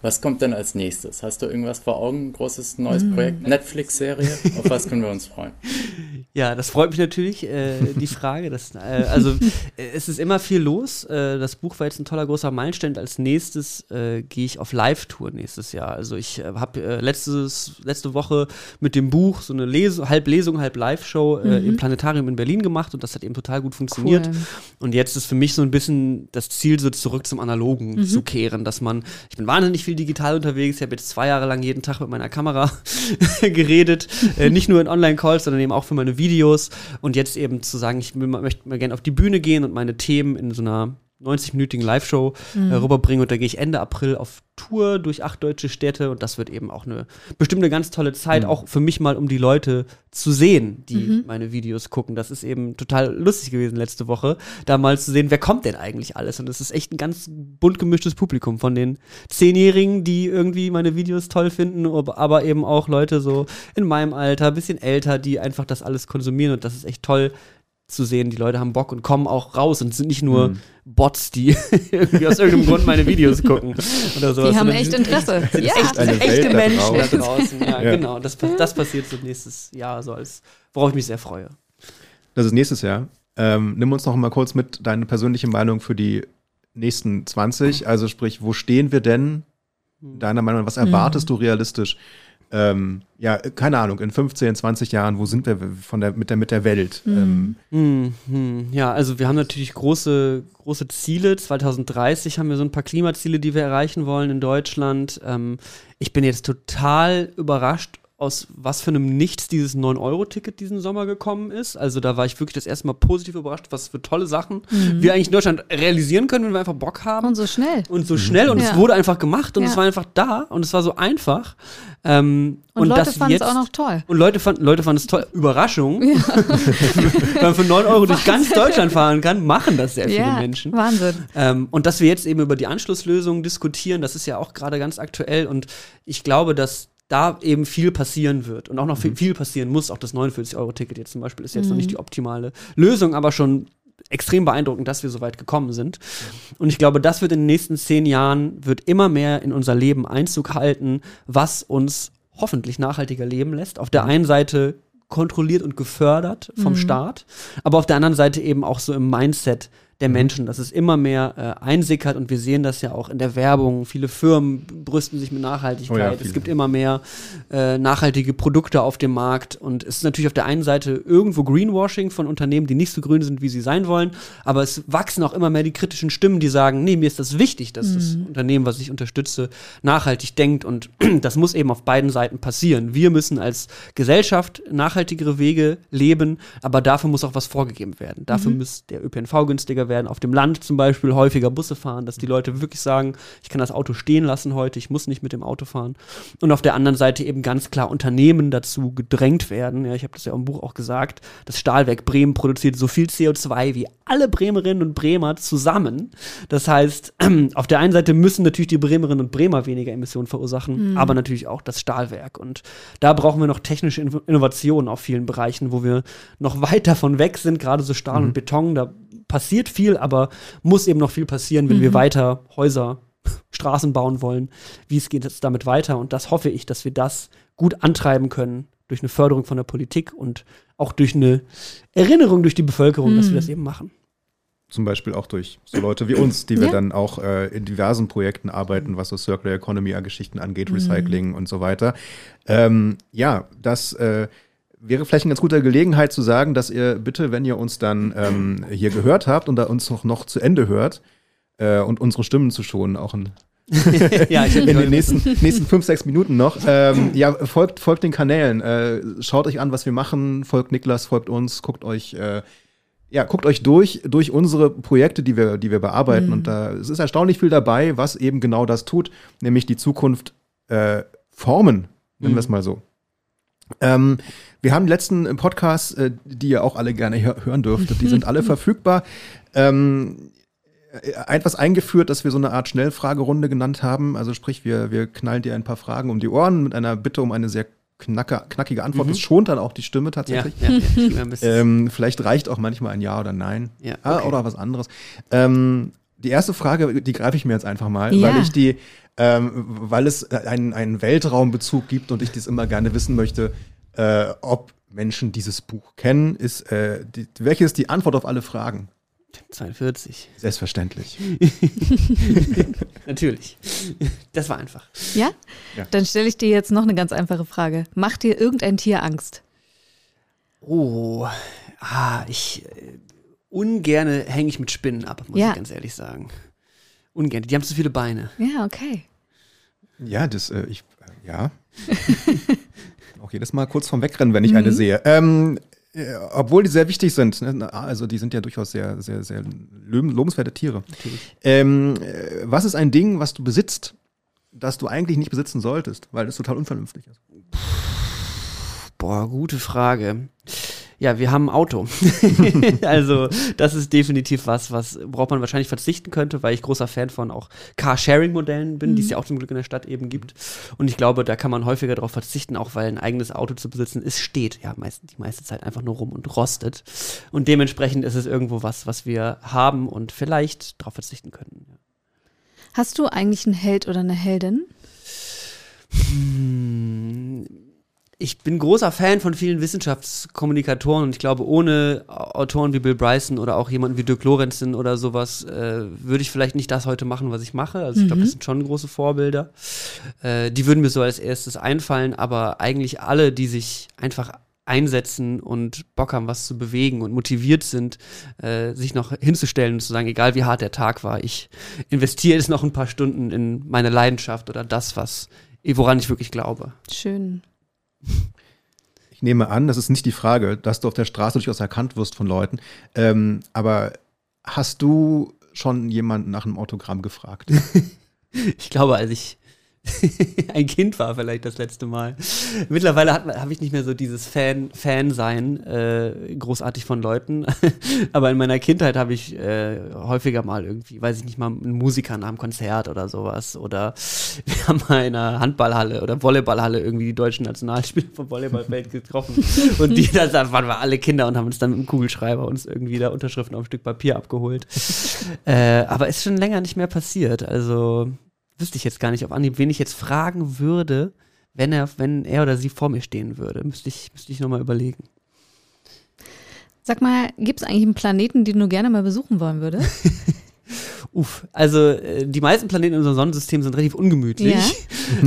Was kommt denn als nächstes? Hast du irgendwas vor Augen? Großes neues mm. Projekt? Netflix-Serie? Auf was können wir uns freuen? Ja, das freut mich natürlich, äh, die Frage. Dass, äh, also, äh, es ist immer viel los. Äh, das Buch war jetzt ein toller großer Meilenstein. Als nächstes äh, gehe ich auf Live-Tour nächstes Jahr. Also, ich äh, habe letzte Woche mit dem Buch so eine Lesung, halb Lesung, halb Live-Show mhm. im Planetarium in Berlin gemacht und das hat eben total gut funktioniert. Cool. Und jetzt ist für mich so ein bisschen das Ziel, so zurück zum Analogen mhm. zu kehren, dass man, ich bin wahnsinnig viel digital unterwegs. Ich habe jetzt zwei Jahre lang jeden Tag mit meiner Kamera geredet. Äh, nicht nur in Online-Calls, sondern eben auch für meine Videos. Und jetzt eben zu sagen, ich möchte mal gerne auf die Bühne gehen und meine Themen in so einer 90-minütigen Live-Show äh, mhm. äh, rüberbringen. Und da gehe ich Ende April auf Tour durch acht deutsche Städte. Und das wird eben auch eine bestimmt eine ganz tolle Zeit, mhm. auch für mich mal, um die Leute zu sehen, die mhm. meine Videos gucken. Das ist eben total lustig gewesen letzte Woche, da mal zu sehen, wer kommt denn eigentlich alles. Und es ist echt ein ganz bunt gemischtes Publikum von den Zehnjährigen, die irgendwie meine Videos toll finden, aber eben auch Leute so in meinem Alter, bisschen älter, die einfach das alles konsumieren. Und das ist echt toll, zu sehen, die Leute haben Bock und kommen auch raus und sind nicht nur mhm. Bots, die irgendwie aus irgendeinem Grund meine Videos gucken oder sowas. Die haben echt Interesse. Sind ja. echt, echte Menschen da draußen. Ja, ja, genau. Das, das passiert so nächstes Jahr, so als worauf ich mich sehr freue. Das ist nächstes Jahr. Ähm, nimm uns noch mal kurz mit deine persönliche Meinung für die nächsten 20. Also sprich, wo stehen wir denn? Deiner Meinung nach, was erwartest mhm. du realistisch? Ähm, ja, keine Ahnung, in 15, 20 Jahren, wo sind wir von der, mit, der, mit der Welt? Mhm. Ähm. Mhm. Ja, also wir haben natürlich große, große Ziele. 2030 haben wir so ein paar Klimaziele, die wir erreichen wollen in Deutschland. Ähm, ich bin jetzt total überrascht, aus was für einem Nichts dieses 9-Euro-Ticket diesen Sommer gekommen ist. Also da war ich wirklich das erste Mal positiv überrascht, was für tolle Sachen mhm. wir eigentlich in Deutschland realisieren können, wenn wir einfach Bock haben. Und so schnell. Und so schnell. Und ja. es wurde einfach gemacht und ja. es war einfach da und es war so einfach. Ähm, und, und Leute fanden es auch noch toll. Und Leute fanden, Leute fanden es toll. Überraschung. Ja. Wenn man für 9 Euro durch ganz Deutschland fahren kann, machen das sehr viele Menschen. Wahnsinn. Ähm, und dass wir jetzt eben über die Anschlusslösungen diskutieren, das ist ja auch gerade ganz aktuell. Und ich glaube, dass da eben viel passieren wird und auch noch viel, mhm. viel passieren muss. Auch das 49-Euro-Ticket jetzt zum Beispiel ist jetzt mhm. noch nicht die optimale Lösung, aber schon extrem beeindruckend, dass wir so weit gekommen sind. Und ich glaube, das wird in den nächsten zehn Jahren, wird immer mehr in unser Leben Einzug halten, was uns hoffentlich nachhaltiger leben lässt. Auf der mhm. einen Seite kontrolliert und gefördert vom mhm. Staat, aber auf der anderen Seite eben auch so im Mindset der. Menschen, dass es immer mehr äh, einsickert und wir sehen das ja auch in der Werbung. Viele Firmen brüsten sich mit Nachhaltigkeit. Oh ja, es gibt immer mehr äh, nachhaltige Produkte auf dem Markt und es ist natürlich auf der einen Seite irgendwo Greenwashing von Unternehmen, die nicht so grün sind, wie sie sein wollen, aber es wachsen auch immer mehr die kritischen Stimmen, die sagen, nee, mir ist das wichtig, dass mhm. das Unternehmen, was ich unterstütze, nachhaltig denkt und das muss eben auf beiden Seiten passieren. Wir müssen als Gesellschaft nachhaltigere Wege leben, aber dafür muss auch was vorgegeben werden. Dafür mhm. muss der ÖPNV günstiger werden, auf dem Land zum Beispiel häufiger Busse fahren, dass die Leute wirklich sagen, ich kann das Auto stehen lassen heute, ich muss nicht mit dem Auto fahren. Und auf der anderen Seite eben ganz klar Unternehmen dazu gedrängt werden. Ja, ich habe das ja im Buch auch gesagt, das Stahlwerk Bremen produziert so viel CO2 wie alle Bremerinnen und Bremer zusammen. Das heißt, auf der einen Seite müssen natürlich die Bremerinnen und Bremer weniger Emissionen verursachen, mhm. aber natürlich auch das Stahlwerk. Und da brauchen wir noch technische Innovationen auf vielen Bereichen, wo wir noch weit davon weg sind, gerade so Stahl mhm. und Beton. Da passiert viel, aber muss eben noch viel passieren, wenn mhm. wir weiter Häuser, Straßen bauen wollen. Wie es geht jetzt damit weiter? Und das hoffe ich, dass wir das gut antreiben können durch eine Förderung von der Politik und auch durch eine Erinnerung durch die Bevölkerung, mhm. dass wir mhm. das eben machen. Zum Beispiel auch durch so Leute wie uns, die wir ja. dann auch äh, in diversen Projekten arbeiten, was so Circular Economy-Geschichten angeht, mhm. Recycling mhm. und so weiter. Ähm, ja, das äh, wäre vielleicht eine ganz gute Gelegenheit zu sagen, dass ihr bitte, wenn ihr uns dann ähm, hier gehört habt und da uns noch, noch zu Ende hört äh, und unsere Stimmen zu schonen, auch in, ja, in den nächsten, nächsten fünf, sechs Minuten noch. Ähm, ja, folgt, folgt den Kanälen, äh, schaut euch an, was wir machen, folgt Niklas, folgt uns, guckt euch äh, ja, guckt euch durch, durch unsere Projekte, die wir, die wir bearbeiten. Mhm. Und da es ist erstaunlich viel dabei, was eben genau das tut, nämlich die Zukunft äh, formen, nennen mhm. wir es mal so. Ähm, wir haben letzten Podcasts, äh, die ihr auch alle gerne hören dürftet, die sind alle verfügbar. Ähm, äh, etwas eingeführt, dass wir so eine Art Schnellfragerunde genannt haben. Also sprich, wir, wir knallen dir ein paar Fragen um die Ohren mit einer Bitte um eine sehr knacke, knackige Antwort. Mhm. Das schont dann auch die Stimme tatsächlich. Ja, ja, ja. ähm, vielleicht reicht auch manchmal ein Ja oder Nein. Ja, ah, okay. Oder was anderes. Ähm, die erste Frage, die greife ich mir jetzt einfach mal, weil ich die, ähm, weil es einen, einen Weltraumbezug gibt und ich dies immer gerne wissen möchte, äh, ob Menschen dieses Buch kennen. Ist, äh, die, welche ist die Antwort auf alle Fragen? 42. Selbstverständlich. Natürlich. Das war einfach. Ja? ja. Dann stelle ich dir jetzt noch eine ganz einfache Frage. Macht dir irgendein Tier Angst? Oh, ah, ich äh, ungerne hänge ich mit Spinnen ab, muss ja. ich ganz ehrlich sagen. Ungerne. Die haben zu viele Beine. Ja, okay. Ja, das, äh, ich, äh, ja. Auch jedes Mal kurz vorm Wegrennen, wenn ich mhm. eine sehe. Ähm, äh, obwohl die sehr wichtig sind. Ne? Also die sind ja durchaus sehr, sehr, sehr lobenswerte Tiere. Ähm, äh, was ist ein Ding, was du besitzt, das du eigentlich nicht besitzen solltest, weil es total unvernünftig ist? Boah, gute Frage. Ja, wir haben ein Auto. also, das ist definitiv was, was worauf man wahrscheinlich verzichten könnte, weil ich großer Fan von auch Carsharing-Modellen bin, mhm. die es mhm. ja auch zum Glück in der Stadt eben gibt. Und ich glaube, da kann man häufiger darauf verzichten, auch weil ein eigenes Auto zu besitzen, es steht ja meist, die meiste Zeit einfach nur rum und rostet. Und dementsprechend ist es irgendwo was, was wir haben und vielleicht darauf verzichten können. Hast du eigentlich einen Held oder eine Heldin? Hm ich bin großer Fan von vielen Wissenschaftskommunikatoren und ich glaube, ohne Autoren wie Bill Bryson oder auch jemanden wie Dirk Lorenzen oder sowas, äh, würde ich vielleicht nicht das heute machen, was ich mache. Also ich glaube, das mhm. sind schon große Vorbilder. Äh, die würden mir so als erstes einfallen, aber eigentlich alle, die sich einfach einsetzen und Bock haben, was zu bewegen und motiviert sind, äh, sich noch hinzustellen und zu sagen, egal wie hart der Tag war, ich investiere jetzt noch ein paar Stunden in meine Leidenschaft oder das, was, woran ich wirklich glaube. Schön. Ich nehme an, das ist nicht die Frage, dass du auf der Straße durchaus erkannt wirst von Leuten. Ähm, aber hast du schon jemanden nach einem Autogramm gefragt? ich glaube, als ich ein Kind war vielleicht das letzte Mal. Mittlerweile habe ich nicht mehr so dieses Fan, Fan-Sein äh, großartig von Leuten. Aber in meiner Kindheit habe ich äh, häufiger mal irgendwie, weiß ich nicht mal, einen Musiker nach einem Konzert oder sowas. Oder wir haben mal in einer Handballhalle oder Volleyballhalle irgendwie die deutschen Nationalspieler vom Volleyballfeld getroffen. und die, da waren wir alle Kinder und haben uns dann mit dem Kugelschreiber uns irgendwie da Unterschriften auf ein Stück Papier abgeholt. äh, aber ist schon länger nicht mehr passiert. Also wüsste ich jetzt gar nicht, auf Anhieb, wen ich jetzt fragen würde, wenn er, wenn er oder sie vor mir stehen würde. Müsste ich, müsste ich nochmal überlegen. Sag mal, gibt es eigentlich einen Planeten, den du gerne mal besuchen wollen würdest? Uff, also äh, die meisten Planeten in unserem Sonnensystem sind relativ ungemütlich.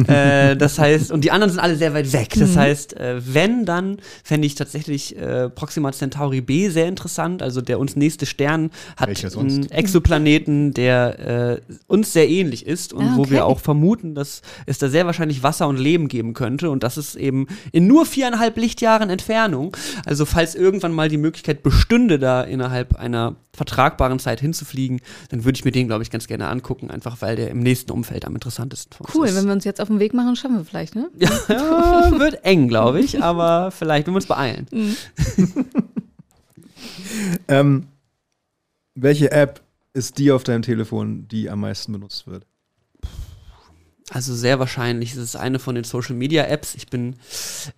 Ja. äh, das heißt, und die anderen sind alle sehr weit weg. Das mhm. heißt, äh, wenn, dann fände ich tatsächlich äh, Proxima Centauri B sehr interessant. Also der uns nächste Stern hat einen Exoplaneten, der äh, uns sehr ähnlich ist und ah, okay. wo wir auch vermuten, dass es da sehr wahrscheinlich Wasser und Leben geben könnte. Und das ist eben in nur viereinhalb Lichtjahren Entfernung. Also falls irgendwann mal die Möglichkeit bestünde, da innerhalb einer vertragbaren Zeit hinzufliegen, dann würde ich mir den, glaube ich, ganz gerne angucken, einfach weil der im nächsten Umfeld am interessantesten Cool, ist. wenn wir uns jetzt auf den Weg machen, schaffen wir vielleicht, ne? Ja, ja wird eng, glaube ich, aber vielleicht, wenn wir uns beeilen. Mhm. ähm, welche App ist die auf deinem Telefon, die am meisten benutzt wird? Also sehr wahrscheinlich ist es eine von den Social Media Apps. Ich bin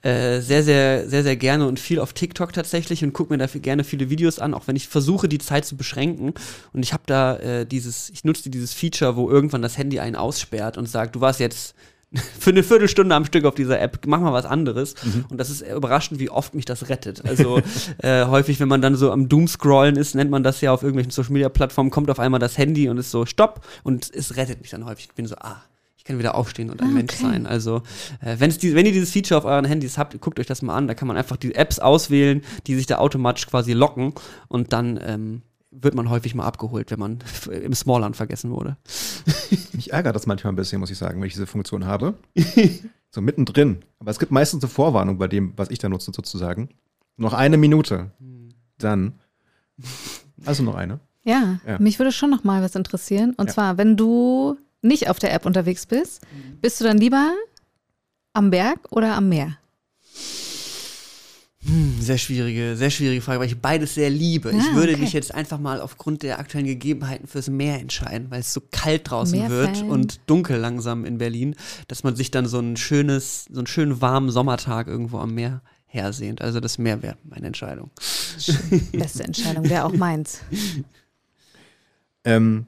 äh, sehr, sehr, sehr, sehr gerne und viel auf TikTok tatsächlich und gucke mir dafür gerne viele Videos an, auch wenn ich versuche, die Zeit zu beschränken. Und ich habe da äh, dieses, ich nutze dieses Feature, wo irgendwann das Handy einen aussperrt und sagt, du warst jetzt für eine Viertelstunde am Stück auf dieser App, mach mal was anderes. Mhm. Und das ist überraschend, wie oft mich das rettet. Also äh, häufig, wenn man dann so am Doomscrollen ist, nennt man das ja auf irgendwelchen Social Media Plattformen, kommt auf einmal das Handy und ist so Stopp und es rettet mich dann häufig. Ich bin so, ah, ich kann wieder aufstehen und ein okay. Mensch sein. Also, äh, wenn's die, wenn ihr dieses Feature auf euren Handys habt, guckt euch das mal an. Da kann man einfach die Apps auswählen, die sich da automatisch quasi locken und dann ähm, wird man häufig mal abgeholt, wenn man im Smallland vergessen wurde. Mich ärgert das manchmal ein bisschen, muss ich sagen, wenn ich diese Funktion habe. so mittendrin. Aber es gibt meistens eine Vorwarnung bei dem, was ich da nutze, sozusagen. Noch eine Minute. Dann. Also noch eine. Ja, ja. mich würde schon noch mal was interessieren. Und ja. zwar, wenn du nicht auf der App unterwegs bist, bist du dann lieber am Berg oder am Meer? Hm, sehr schwierige, sehr schwierige Frage, weil ich beides sehr liebe. Ah, ich würde okay. mich jetzt einfach mal aufgrund der aktuellen Gegebenheiten fürs Meer entscheiden, weil es so kalt draußen Meerfan. wird und dunkel langsam in Berlin, dass man sich dann so ein schönes, so einen schönen warmen Sommertag irgendwo am Meer hersehnt. Also das Meer wäre meine Entscheidung. Beste Entscheidung, wäre auch meins. Ähm,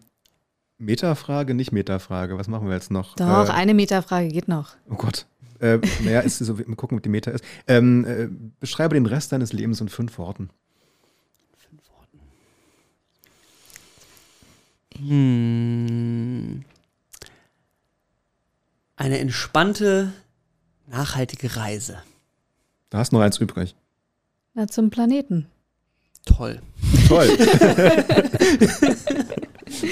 Metafrage, nicht Metafrage. Was machen wir jetzt noch? Doch, äh, eine Metafrage geht noch. Oh Gott. Äh, naja, ist so, mal gucken, was die Meta ist. Ähm, äh, beschreibe den Rest deines Lebens in fünf Worten. Fünf Worten. Hm. Eine entspannte, nachhaltige Reise. Da hast du noch eins übrig. Na, zum Planeten. Toll. Toll.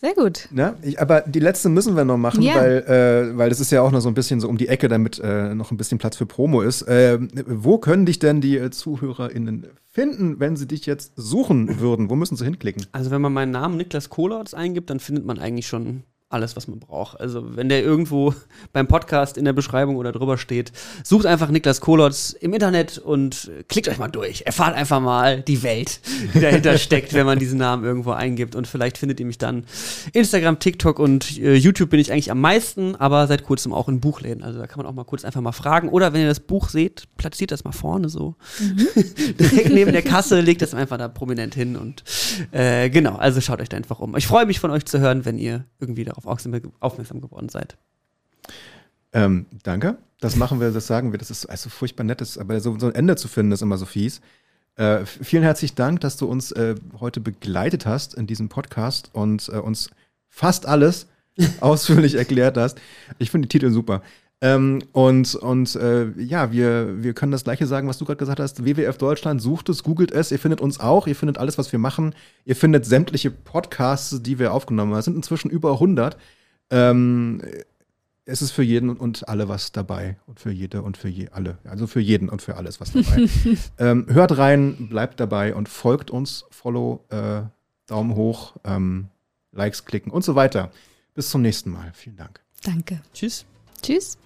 Sehr gut. Ja, ich, aber die letzte müssen wir noch machen, ja. weil, äh, weil das ist ja auch noch so ein bisschen so um die Ecke, damit äh, noch ein bisschen Platz für Promo ist. Äh, wo können dich denn die äh, ZuhörerInnen finden, wenn sie dich jetzt suchen würden? Wo müssen sie hinklicken? Also wenn man meinen Namen Niklas Kohlertz eingibt, dann findet man eigentlich schon alles, was man braucht. Also wenn der irgendwo beim Podcast in der Beschreibung oder drüber steht, sucht einfach Niklas Kolotz im Internet und klickt euch mal durch. Erfahrt einfach mal die Welt, die dahinter steckt, wenn man diesen Namen irgendwo eingibt. Und vielleicht findet ihr mich dann Instagram, TikTok und äh, YouTube bin ich eigentlich am meisten, aber seit kurzem auch in Buchläden. Also da kann man auch mal kurz einfach mal fragen. Oder wenn ihr das Buch seht, platziert das mal vorne so. Mhm. Direkt neben der Kasse, legt das einfach da prominent hin und äh, genau, also schaut euch da einfach um. Ich freue mich von euch zu hören, wenn ihr irgendwie darauf darauf aufmerksam geworden seid. Ähm, danke. Das machen wir, das sagen wir. Das ist also furchtbar nett, ist, aber so, so, ein Ende zu finden, ist immer so fies. Äh, vielen herzlichen Dank, dass du uns äh, heute begleitet hast in diesem Podcast und äh, uns fast alles ausführlich erklärt hast. Ich finde die Titel super. Ähm, und und äh, ja, wir, wir können das gleiche sagen, was du gerade gesagt hast. WWF Deutschland, sucht es, googelt es, ihr findet uns auch, ihr findet alles, was wir machen. Ihr findet sämtliche Podcasts, die wir aufgenommen haben. Es sind inzwischen über 100. Ähm, es ist für jeden und alle was dabei und für jede und für je, alle. Also für jeden und für alles was dabei. ähm, hört rein, bleibt dabei und folgt uns. Follow, äh, Daumen hoch, ähm, Likes klicken und so weiter. Bis zum nächsten Mal. Vielen Dank. Danke. Tschüss. Tschüss.